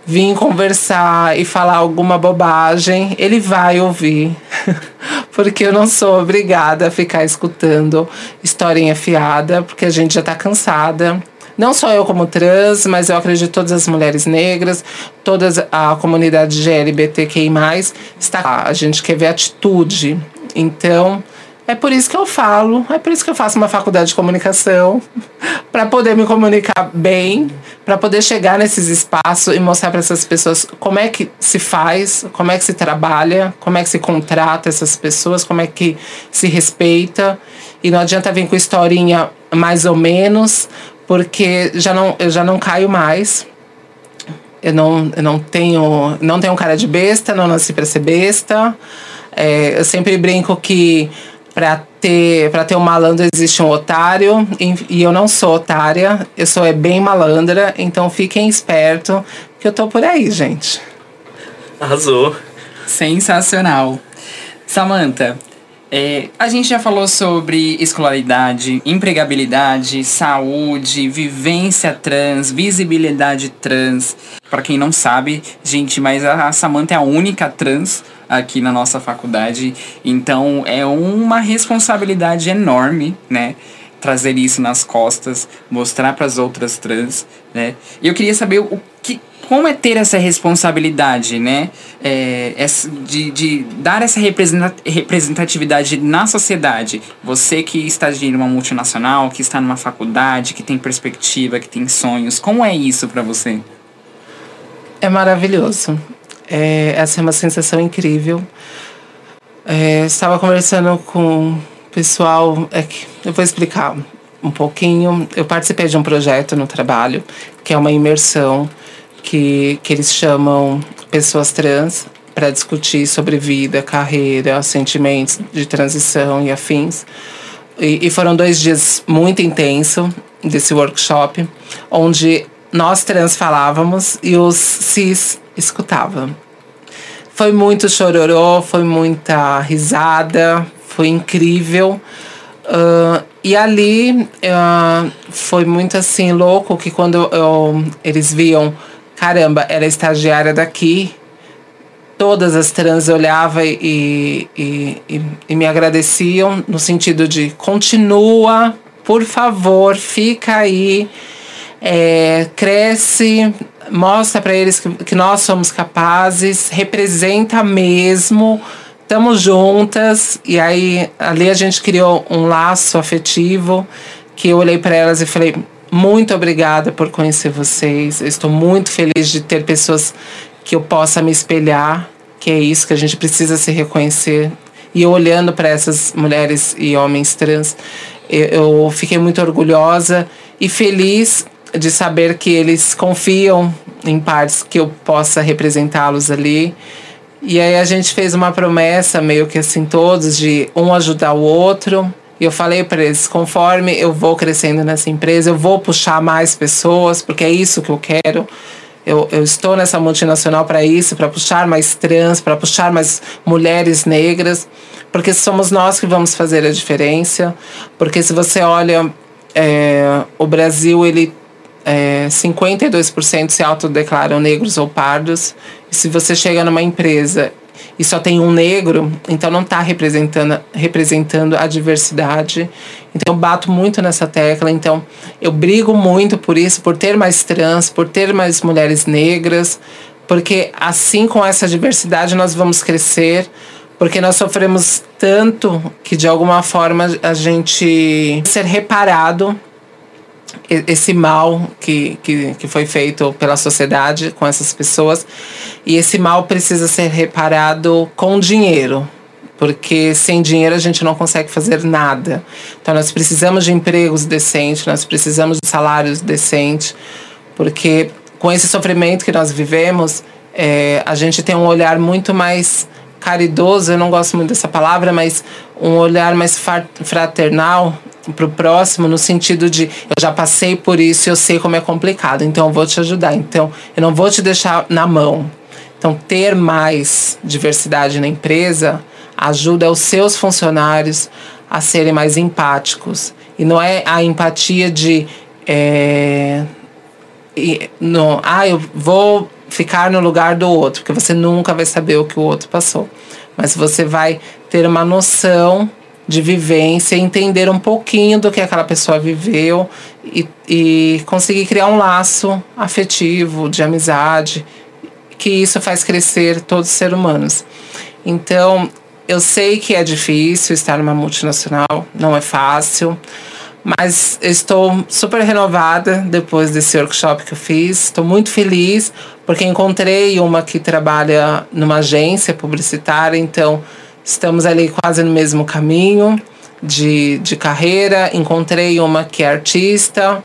vir conversar e falar alguma bobagem, ele vai ouvir. porque eu não sou obrigada a ficar escutando historinha fiada, porque a gente já tá cansada. Não só eu como trans, mas eu acredito todas as mulheres negras, toda a comunidade GLBTQI+, está. A gente quer ver atitude. Então, é por isso que eu falo, é por isso que eu faço uma faculdade de comunicação, para poder me comunicar bem, para poder chegar nesses espaços e mostrar para essas pessoas como é que se faz, como é que se trabalha, como é que se contrata essas pessoas, como é que se respeita. E não adianta vir com historinha mais ou menos, porque já não, eu já não caio mais. Eu não, eu não tenho não tenho cara de besta, não nasci para ser besta. É, eu sempre brinco que para ter para ter um malandro existe um otário e, e, eu não sou otária, eu sou é bem malandra, então fiquem esperto que eu tô por aí, gente. Arrasou. Sensacional. Samantha, é, a gente já falou sobre escolaridade, empregabilidade, saúde, vivência trans, visibilidade trans. Para quem não sabe, gente, mas a Samantha é a única trans aqui na nossa faculdade. Então é uma responsabilidade enorme, né? Trazer isso nas costas, mostrar para as outras trans, né? E eu queria saber o como é ter essa responsabilidade, né? É, de, de dar essa representatividade na sociedade. Você que está em uma multinacional, que está numa faculdade, que tem perspectiva, que tem sonhos, como é isso para você? É maravilhoso. É, essa é uma sensação incrível. É, estava conversando com o pessoal. É eu vou explicar um pouquinho. Eu participei de um projeto no trabalho, que é uma imersão que, que eles chamam pessoas trans para discutir sobre vida, carreira, sentimentos de transição e afins. E, e foram dois dias muito intensos desse workshop, onde nós trans falávamos e os cis escutavam. Foi muito chororô, foi muita risada, foi incrível. Uh, e ali uh, foi muito assim louco que quando eu, eles viam, caramba, era estagiária daqui, todas as trans olhavam e, e, e, e me agradeciam no sentido de continua, por favor, fica aí é, cresce, mostra para eles que, que nós somos capazes, representa mesmo, estamos juntas. E aí ali a gente criou um laço afetivo que eu olhei para elas e falei: muito obrigada por conhecer vocês. Eu estou muito feliz de ter pessoas que eu possa me espelhar, que é isso que a gente precisa se reconhecer. E olhando para essas mulheres e homens trans, eu, eu fiquei muito orgulhosa e feliz de saber que eles confiam em partes que eu possa representá-los ali. E aí a gente fez uma promessa, meio que assim, todos, de um ajudar o outro. E eu falei para eles, conforme eu vou crescendo nessa empresa, eu vou puxar mais pessoas, porque é isso que eu quero. Eu, eu estou nessa multinacional para isso, para puxar mais trans, para puxar mais mulheres negras, porque somos nós que vamos fazer a diferença. Porque se você olha, é, o Brasil, ele é, 52% se autodeclaram negros ou pardos. E se você chega numa empresa e só tem um negro, então não está representando, representando a diversidade. Então eu bato muito nessa tecla. Então eu brigo muito por isso, por ter mais trans, por ter mais mulheres negras, porque assim com essa diversidade nós vamos crescer. Porque nós sofremos tanto que de alguma forma a gente ser reparado esse mal que, que, que foi feito pela sociedade com essas pessoas. E esse mal precisa ser reparado com dinheiro, porque sem dinheiro a gente não consegue fazer nada. Então nós precisamos de empregos decentes, nós precisamos de salários decentes, porque com esse sofrimento que nós vivemos, é, a gente tem um olhar muito mais caridoso, eu não gosto muito dessa palavra, mas um olhar mais fraternal para o próximo no sentido de eu já passei por isso eu sei como é complicado, então eu vou te ajudar. Então eu não vou te deixar na mão. Então ter mais diversidade na empresa ajuda os seus funcionários a serem mais empáticos. E não é a empatia de é, no, ah, eu vou ficar no lugar do outro, porque você nunca vai saber o que o outro passou. Mas você vai ter uma noção de vivência, entender um pouquinho do que aquela pessoa viveu e, e conseguir criar um laço afetivo, de amizade, que isso faz crescer todos os seres humanos. Então, eu sei que é difícil estar numa multinacional, não é fácil, mas estou super renovada depois desse workshop que eu fiz. Estou muito feliz porque encontrei uma que trabalha numa agência publicitária, então estamos ali quase no mesmo caminho de, de carreira. Encontrei uma que é artista,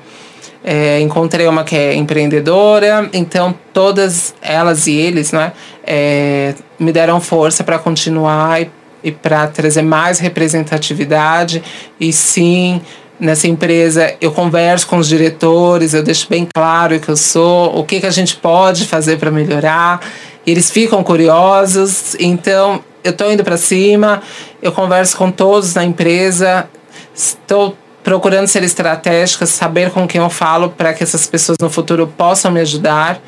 é, encontrei uma que é empreendedora, então todas elas e eles né, é, me deram força para continuar e, e para trazer mais representatividade e sim nessa empresa eu converso com os diretores, eu deixo bem claro o que eu sou, o que, que a gente pode fazer para melhorar. Eles ficam curiosos, então eu estou indo para cima, eu converso com todos na empresa, estou procurando ser estratégica, saber com quem eu falo para que essas pessoas no futuro possam me ajudar.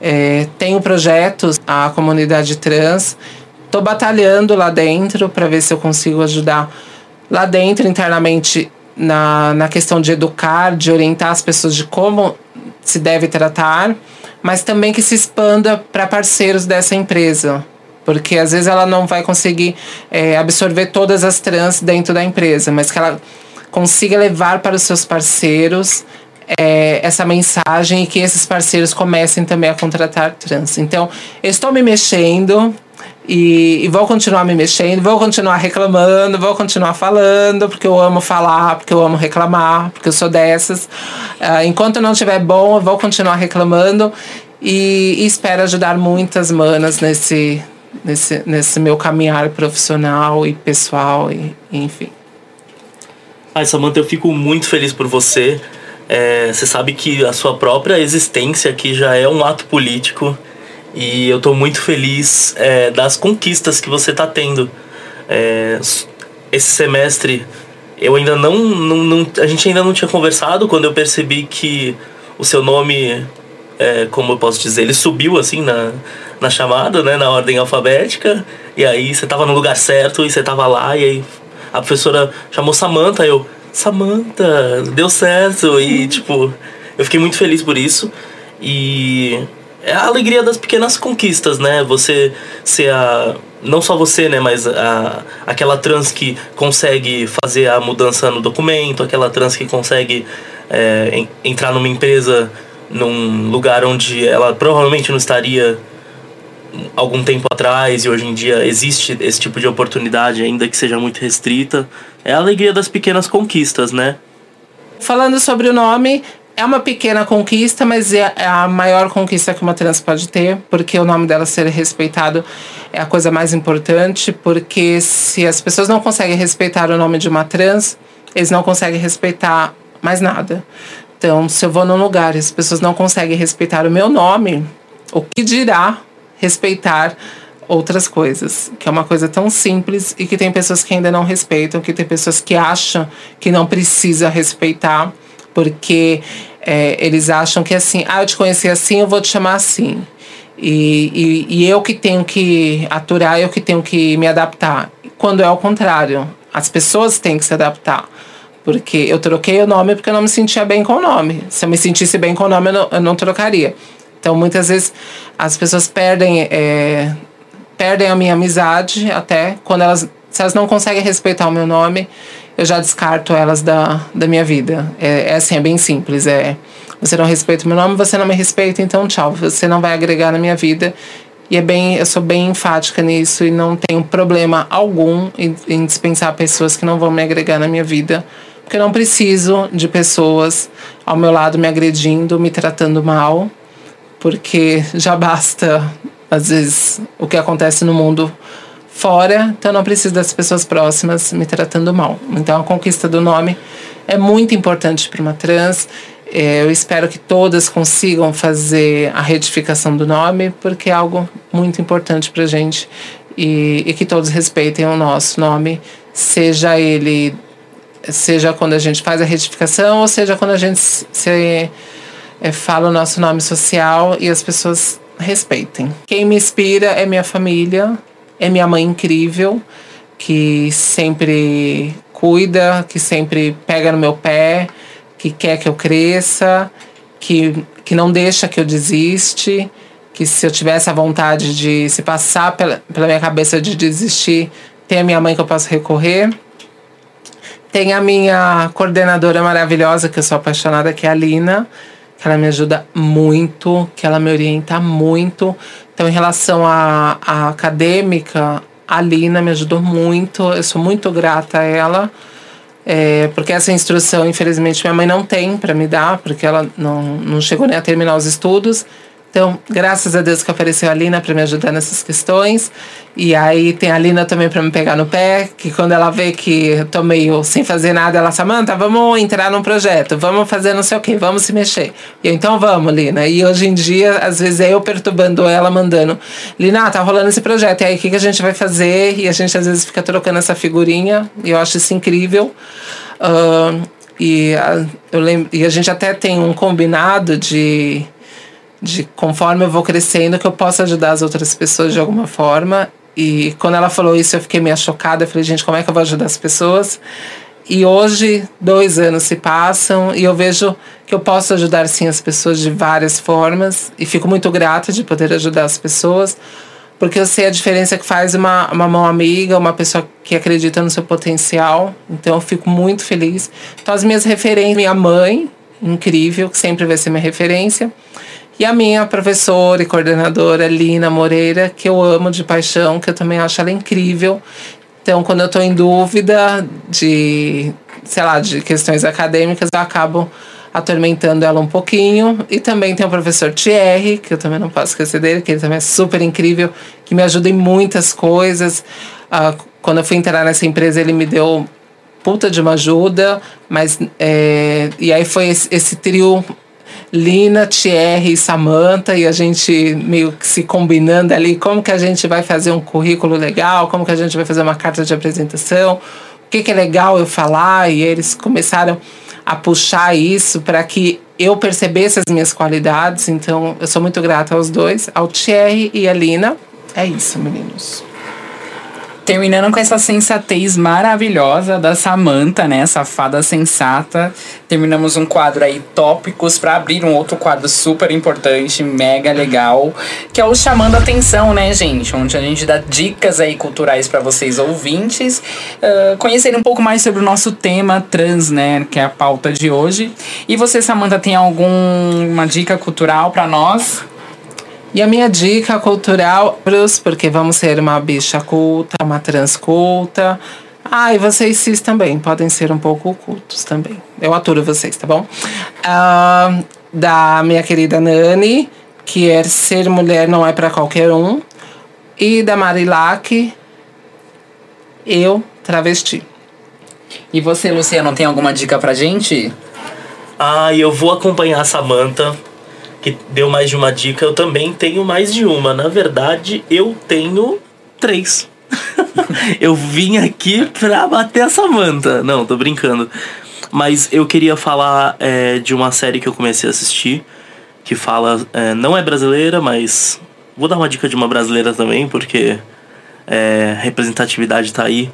É, tenho projetos, a comunidade trans, estou batalhando lá dentro para ver se eu consigo ajudar lá dentro internamente na, na questão de educar, de orientar as pessoas de como se deve tratar, mas também que se expanda para parceiros dessa empresa. Porque às vezes ela não vai conseguir é, absorver todas as trans dentro da empresa, mas que ela consiga levar para os seus parceiros é, essa mensagem e que esses parceiros comecem também a contratar trans. Então, estou me mexendo, e, e, vou continuar me mexendo, vou continuar reclamando, vou continuar falando, porque eu amo falar, porque eu amo reclamar, porque eu sou dessas. Uh, enquanto não estiver bom, eu vou continuar reclamando e, e espero ajudar muitas manas nesse, nesse, nesse meu caminhar profissional e pessoal, e, enfim. Ai, Samanta, eu fico muito feliz por você. É, você sabe que a sua própria existência aqui já é um ato político e eu estou muito feliz é, das conquistas que você está tendo. É, esse semestre eu ainda não, não, não, A gente ainda não tinha conversado quando eu percebi que o seu nome, é, como eu posso dizer, ele subiu assim na, na chamada, né, na ordem alfabética. E aí você estava no lugar certo e você estava lá e aí a professora chamou Samantha, eu, Samantha, deu certo. E tipo, eu fiquei muito feliz por isso. E é a alegria das pequenas conquistas, né? Você ser a. Não só você, né? Mas a, aquela trans que consegue fazer a mudança no documento, aquela trans que consegue é, entrar numa empresa num lugar onde ela provavelmente não estaria algum tempo atrás e hoje em dia existe esse tipo de oportunidade, ainda que seja muito restrita. É a alegria das pequenas conquistas, né? Falando sobre o nome, é uma pequena conquista, mas é, é a maior conquista que uma trans pode ter, porque o nome dela ser respeitado é a coisa mais importante, porque se as pessoas não conseguem respeitar o nome de uma trans, eles não conseguem respeitar mais nada. Então, se eu vou num lugar e as pessoas não conseguem respeitar o meu nome, o que dirá respeitar outras coisas? Que é uma coisa tão simples e que tem pessoas que ainda não respeitam, que tem pessoas que acham que não precisa respeitar, porque é, eles acham que assim, ah, eu te conheci assim, eu vou te chamar assim. E, e, e eu que tenho que aturar, eu que tenho que me adaptar. Quando é o contrário, as pessoas têm que se adaptar. Porque eu troquei o nome porque eu não me sentia bem com o nome. Se eu me sentisse bem com o nome, eu não, eu não trocaria. Então, muitas vezes, as pessoas perdem, é, perdem a minha amizade até quando elas. Se elas não conseguem respeitar o meu nome, eu já descarto elas da, da minha vida. É, é assim, é bem simples. É, você não respeita o meu nome, você não me respeita, então tchau. Você não vai agregar na minha vida. E é bem, eu sou bem enfática nisso e não tenho problema algum em, em dispensar pessoas que não vão me agregar na minha vida porque eu não preciso de pessoas ao meu lado me agredindo, me tratando mal, porque já basta, às vezes, o que acontece no mundo fora, então não preciso das pessoas próximas me tratando mal. Então a conquista do nome é muito importante para uma trans. É, eu espero que todas consigam fazer a retificação do nome, porque é algo muito importante para gente e, e que todos respeitem o nosso nome, seja ele seja quando a gente faz a retificação, ou seja quando a gente se, é, fala o nosso nome social e as pessoas respeitem. Quem me inspira é minha família, é minha mãe incrível, que sempre cuida, que sempre pega no meu pé, que quer que eu cresça, que, que não deixa que eu desiste, que se eu tivesse a vontade de se passar pela, pela minha cabeça de desistir, tem a minha mãe que eu posso recorrer. Tem a minha coordenadora maravilhosa, que eu sou apaixonada, que é a Lina, ela me ajuda muito, que ela me orienta muito. Então, em relação à, à acadêmica, a Lina me ajudou muito, eu sou muito grata a ela. É, porque essa instrução, infelizmente, minha mãe não tem para me dar, porque ela não, não chegou nem a terminar os estudos. Então, graças a Deus que apareceu a Lina para me ajudar nessas questões. E aí tem a Lina também para me pegar no pé, que quando ela vê que eu tô meio sem fazer nada, ela Samanta, vamos entrar num projeto, vamos fazer não sei o quê, vamos se mexer. E eu, então vamos, Lina. E hoje em dia, às vezes é eu perturbando ela, mandando, Lina, tá rolando esse projeto, e aí o que, que a gente vai fazer? E a gente às vezes fica trocando essa figurinha, e eu acho isso incrível. Uh, e, a, eu lembro, e a gente até tem um combinado de de conforme eu vou crescendo que eu possa ajudar as outras pessoas de alguma forma. E quando ela falou isso, eu fiquei meio chocada. Eu falei, gente, como é que eu vou ajudar as pessoas? E hoje, dois anos se passam e eu vejo que eu posso ajudar sim as pessoas de várias formas. E fico muito grata de poder ajudar as pessoas, porque eu sei a diferença que faz uma, uma mão amiga, uma pessoa que acredita no seu potencial. Então eu fico muito feliz. Então, as minhas referências, minha mãe, incrível, que sempre vai ser minha referência. E a minha professora e coordenadora, Lina Moreira, que eu amo de paixão, que eu também acho ela incrível. Então, quando eu estou em dúvida de, sei lá, de questões acadêmicas, eu acabo atormentando ela um pouquinho. E também tem o professor Thierry, que eu também não posso esquecer dele, que ele também é super incrível, que me ajuda em muitas coisas. Uh, quando eu fui entrar nessa empresa, ele me deu puta de uma ajuda, mas é, e aí foi esse, esse trio Lina, Thierry e Samantha, e a gente meio que se combinando ali como que a gente vai fazer um currículo legal, como que a gente vai fazer uma carta de apresentação, o que, que é legal eu falar, e eles começaram a puxar isso para que eu percebesse as minhas qualidades. Então, eu sou muito grata aos dois, ao Thierry e a Lina. É isso, meninos. Terminando com essa sensatez maravilhosa da Samantha, né? Essa fada sensata. Terminamos um quadro aí, tópicos, para abrir um outro quadro super importante, mega legal, que é o Chamando Atenção, né, gente? Onde a gente dá dicas aí culturais para vocês ouvintes uh, conhecerem um pouco mais sobre o nosso tema trans, né? Que é a pauta de hoje. E você, Samantha, tem alguma dica cultural para nós? E a minha dica cultural, porque vamos ser uma bicha culta, uma trans culta. Ah, e vocês cis também, podem ser um pouco cultos também. Eu aturo vocês, tá bom? Uh, da minha querida Nani, que é Ser Mulher Não É para Qualquer Um. E da Marilac, Eu Travesti. E você, Luciano, tem alguma dica pra gente? Ah, eu vou acompanhar a Samantha, que deu mais de uma dica. Eu também tenho mais de uma. Na verdade, eu tenho três. eu vim aqui pra bater a Samantha. Não, tô brincando. Mas eu queria falar é, de uma série que eu comecei a assistir, que fala. É, não é brasileira, mas. Vou dar uma dica de uma brasileira também, porque é, representatividade tá aí.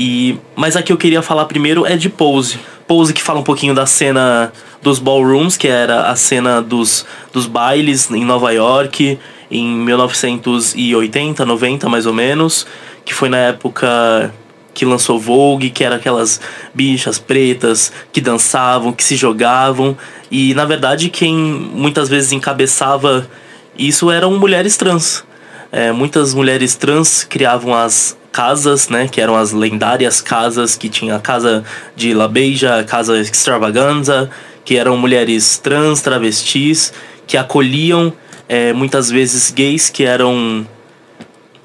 E, mas a que eu queria falar primeiro é de Pose. Pose que fala um pouquinho da cena dos ballrooms, que era a cena dos, dos bailes em Nova York em 1980, 90 mais ou menos, que foi na época que lançou Vogue, que era aquelas bichas pretas que dançavam, que se jogavam, e na verdade quem muitas vezes encabeçava isso eram mulheres trans. É, muitas mulheres trans criavam as casas, né, que eram as lendárias casas que tinha a casa de La Beija, a casa extravaganza, que eram mulheres trans, travestis, que acolhiam é, muitas vezes gays que eram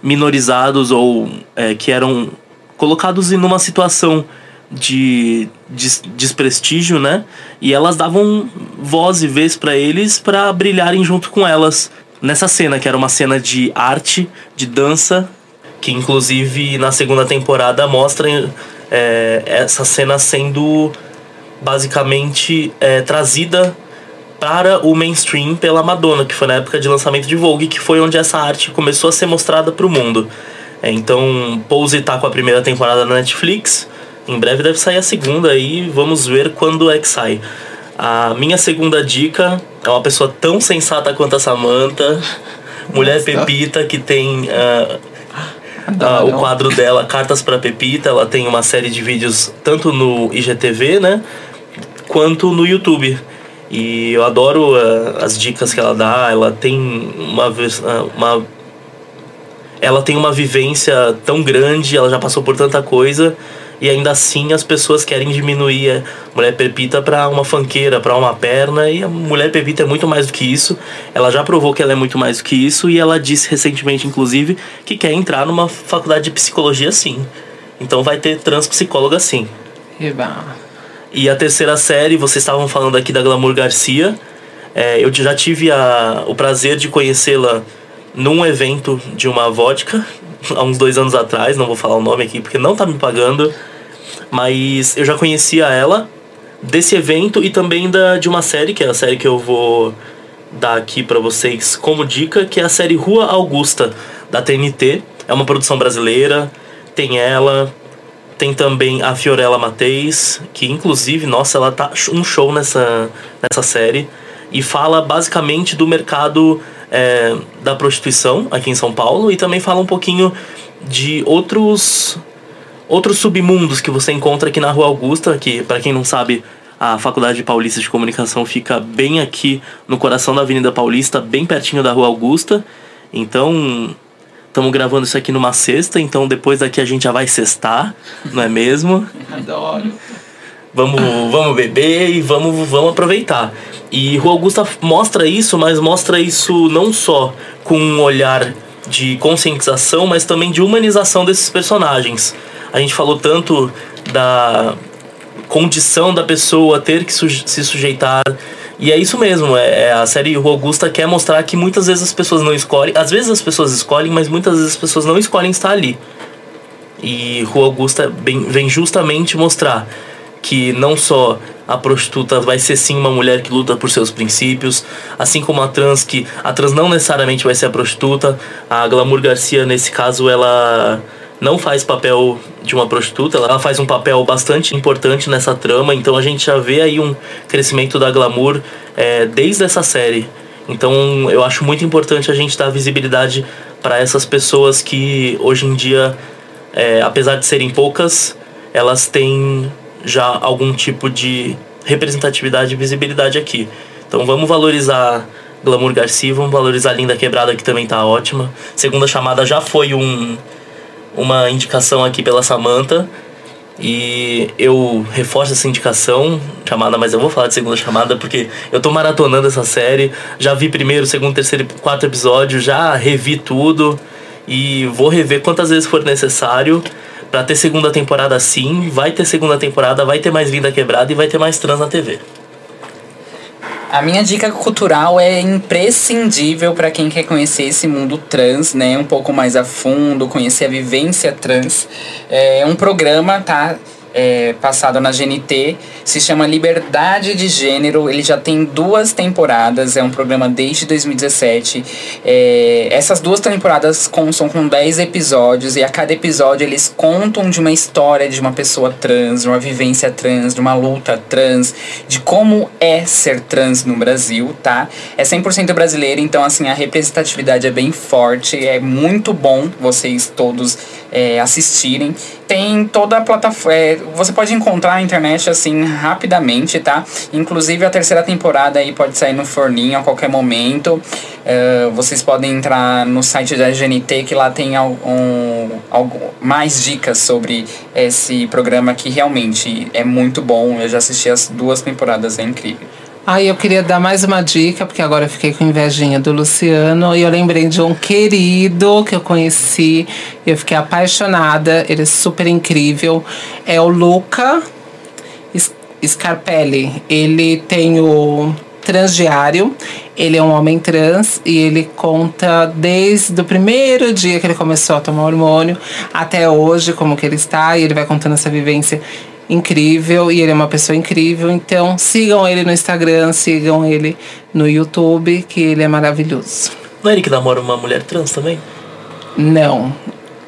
minorizados ou é, que eram colocados em uma situação de, de desprestígio, né? E elas davam voz e vez para eles para brilharem junto com elas nessa cena, que era uma cena de arte, de dança, que inclusive na segunda temporada mostra é, essa cena sendo basicamente é, trazida para o mainstream pela Madonna, que foi na época de lançamento de Vogue, que foi onde essa arte começou a ser mostrada para o mundo. É, então, Pose tá com a primeira temporada na Netflix. Em breve deve sair a segunda e vamos ver quando é que sai. A minha segunda dica é uma pessoa tão sensata quanto a Samantha, mulher Nossa. Pepita, que tem uh, uh, o quadro dela Cartas para Pepita. Ela tem uma série de vídeos tanto no IGTV, né, quanto no YouTube. E eu adoro uh, as dicas que ela dá. Ela tem uma, uma ela tem uma vivência tão grande, ela já passou por tanta coisa e ainda assim as pessoas querem diminuir a mulher pepita para uma fanqueira, para uma perna e a mulher pepita é muito mais do que isso. Ela já provou que ela é muito mais do que isso e ela disse recentemente inclusive que quer entrar numa faculdade de psicologia sim. Então vai ter transpsicóloga sim. Eba. E a terceira série, vocês estavam falando aqui da Glamour Garcia. É, eu já tive a, o prazer de conhecê-la num evento de uma vodka, há uns dois anos atrás, não vou falar o nome aqui porque não tá me pagando, mas eu já conhecia ela desse evento e também da, de uma série, que é a série que eu vou dar aqui para vocês como dica, que é a série Rua Augusta, da TNT. É uma produção brasileira, tem ela, tem também a Fiorella Mateis, que inclusive, nossa, ela tá um show nessa, nessa série. E fala basicamente do mercado é, da prostituição aqui em São Paulo e também fala um pouquinho de outros outros submundos que você encontra aqui na Rua Augusta, que para quem não sabe, a Faculdade Paulista de Comunicação fica bem aqui no coração da Avenida Paulista, bem pertinho da Rua Augusta. Então, estamos gravando isso aqui numa sexta, então depois daqui a gente já vai sextar, não é mesmo? Adoro. Vamos, vamos beber e vamos, vamos aproveitar. E Rua Augusta mostra isso, mas mostra isso não só com um olhar de conscientização, mas também de humanização desses personagens. A gente falou tanto da condição da pessoa ter que se sujeitar. E é isso mesmo, é, é, a série Rua Augusta quer mostrar que muitas vezes as pessoas não escolhem, às vezes as pessoas escolhem, mas muitas vezes as pessoas não escolhem estar ali. E Rua Augusta vem justamente mostrar que não só a prostituta vai ser sim uma mulher que luta por seus princípios, assim como a trans que a trans não necessariamente vai ser a prostituta, a Glamour Garcia nesse caso ela não faz papel de uma prostituta, ela faz um papel bastante importante nessa trama, então a gente já vê aí um crescimento da Glamour é, desde essa série. Então eu acho muito importante a gente dar visibilidade para essas pessoas que hoje em dia, é, apesar de serem poucas, elas têm já algum tipo de representatividade e visibilidade aqui. Então vamos valorizar Glamour Garcia, vamos valorizar Linda Quebrada, que também tá ótima. Segunda chamada já foi um, uma indicação aqui pela Samantha. E eu reforço essa indicação, chamada, mas eu vou falar de segunda chamada porque eu tô maratonando essa série. Já vi primeiro, segundo, terceiro e quarto episódio, já revi tudo e vou rever quantas vezes for necessário Pra ter segunda temporada sim, vai ter segunda temporada, vai ter mais Vida Quebrada e vai ter mais trans na TV. A minha dica cultural é imprescindível para quem quer conhecer esse mundo trans, né? Um pouco mais a fundo, conhecer a vivência trans. É um programa, tá? É, passado na GNT, se chama Liberdade de Gênero. Ele já tem duas temporadas, é um programa desde 2017. É, essas duas temporadas constam com 10 episódios, e a cada episódio eles contam de uma história de uma pessoa trans, de uma vivência trans, de uma luta trans, de como é ser trans no Brasil, tá? É 100% brasileiro, então assim, a representatividade é bem forte, é muito bom vocês todos é, assistirem. Tem toda a plataforma. É, você pode encontrar na internet assim rapidamente, tá? Inclusive a terceira temporada aí pode sair no forninho a qualquer momento. Uh, vocês podem entrar no site da GNT que lá tem um, algo, mais dicas sobre esse programa que realmente é muito bom. Eu já assisti as duas temporadas, é incrível. Aí eu queria dar mais uma dica, porque agora eu fiquei com invejinha do Luciano e eu lembrei de um querido que eu conheci, eu fiquei apaixonada, ele é super incrível. É o Luca Scarpelli. Ele tem o Transdiário, ele é um homem trans e ele conta desde o primeiro dia que ele começou a tomar hormônio até hoje como que ele está e ele vai contando essa vivência incrível e ele é uma pessoa incrível. Então sigam ele no Instagram, sigam ele no YouTube, que ele é maravilhoso. Não é ele que namora uma mulher trans também? Não.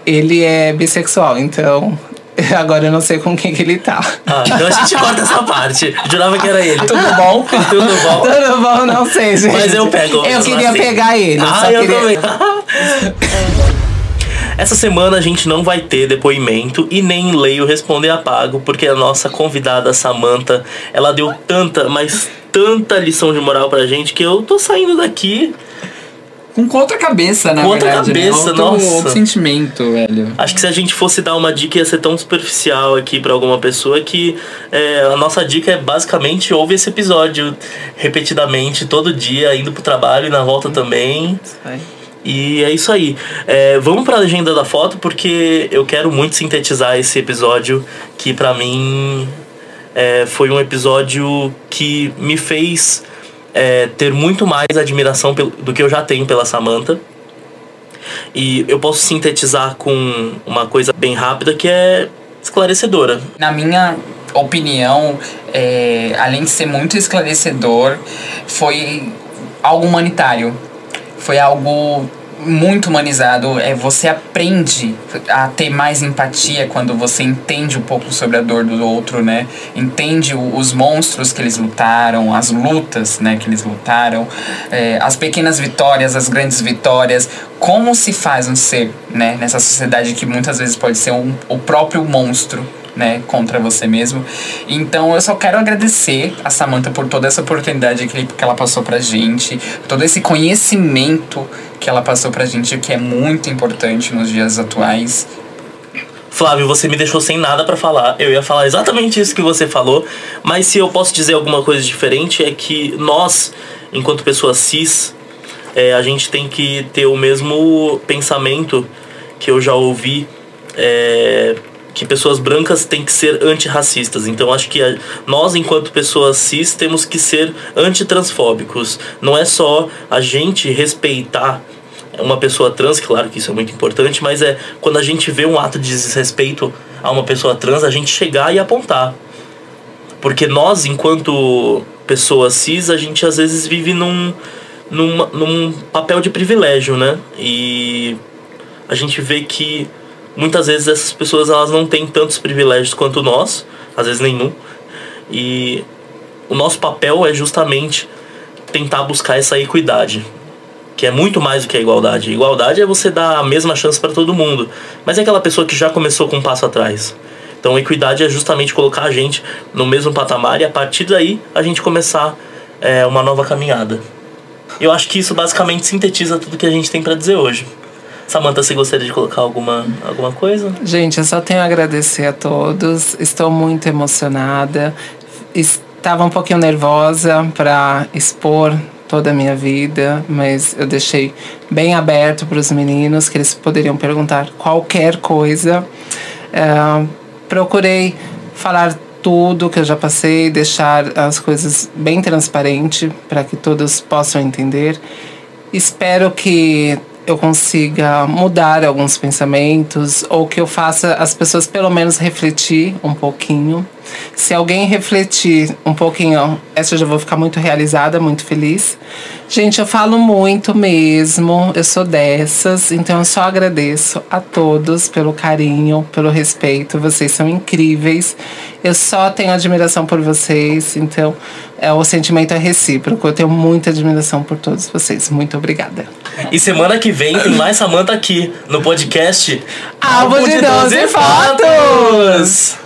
Ele é bissexual, então Agora eu não sei com quem que ele tá. Ah, então a gente corta essa parte. Jurava que era ele. Tudo bom? Tudo bom? Tudo bom, não sei, gente. Mas eu pego. Eu queria assim. pegar ele. Ah, eu queria... também. Essa semana a gente não vai ter depoimento e nem leio Responder Apago, porque a nossa convidada Samantha, ela deu tanta, mas tanta lição de moral pra gente que eu tô saindo daqui com outra cabeça, né? Com outra cabeça, né? outro, nossa. Outro sentimento, velho. Acho que se a gente fosse dar uma dica ia ser tão superficial aqui para alguma pessoa que é, a nossa dica é basicamente ouve esse episódio repetidamente, todo dia, indo pro trabalho e na volta também. E é isso aí. É, vamos para a legenda da foto porque eu quero muito sintetizar esse episódio que para mim é, foi um episódio que me fez é, ter muito mais admiração do que eu já tenho pela Samantha. E eu posso sintetizar com uma coisa bem rápida que é esclarecedora. Na minha opinião, é, além de ser muito esclarecedor, foi algo humanitário. Foi algo muito humanizado. É, você aprende a ter mais empatia quando você entende um pouco sobre a dor do outro, né? Entende o, os monstros que eles lutaram, as lutas, né, que eles lutaram, é, as pequenas vitórias, as grandes vitórias. Como se faz um ser, né, nessa sociedade que muitas vezes pode ser um, o próprio monstro né, contra você mesmo. Então eu só quero agradecer a Samantha por toda essa oportunidade que, ela passou pra gente, todo esse conhecimento que ela passou pra gente, que é muito importante nos dias atuais. Flávio, você me deixou sem nada para falar. Eu ia falar exatamente isso que você falou, mas se eu posso dizer alguma coisa diferente é que nós, enquanto pessoas cis, é, a gente tem que ter o mesmo pensamento que eu já ouvi é, que pessoas brancas têm que ser antirracistas. Então acho que a, nós, enquanto pessoas cis, temos que ser antitransfóbicos. Não é só a gente respeitar uma pessoa trans, claro que isso é muito importante, mas é quando a gente vê um ato de desrespeito a uma pessoa trans, a gente chegar e apontar. Porque nós, enquanto pessoas cis, a gente às vezes vive num, num, num papel de privilégio, né? E a gente vê que muitas vezes essas pessoas elas não têm tantos privilégios quanto nós, às vezes nenhum. E o nosso papel é justamente tentar buscar essa equidade, que é muito mais do que a igualdade. Igualdade é você dar a mesma chance para todo mundo, mas é aquela pessoa que já começou com um passo atrás. Então, equidade é justamente colocar a gente no mesmo patamar e a partir daí a gente começar é, uma nova caminhada. Eu acho que isso basicamente sintetiza tudo que a gente tem para dizer hoje. Samantha, você gostaria de colocar alguma, alguma coisa? Gente, eu só tenho a agradecer a todos. Estou muito emocionada. Estava um pouquinho nervosa para expor toda a minha vida, mas eu deixei bem aberto para os meninos que eles poderiam perguntar qualquer coisa. É, procurei falar tudo que eu já passei, deixar as coisas bem transparente para que todos possam entender. Espero que eu consiga mudar alguns pensamentos ou que eu faça as pessoas pelo menos refletir um pouquinho. Se alguém refletir um pouquinho, essa eu já vou ficar muito realizada, muito feliz. Gente, eu falo muito mesmo, eu sou dessas, então eu só agradeço a todos pelo carinho, pelo respeito, vocês são incríveis. Eu só tenho admiração por vocês, então é, o sentimento é recíproco. Eu tenho muita admiração por todos vocês. Muito obrigada. E semana que vem tem mais Samanta aqui no podcast Álbum de 12 fotos!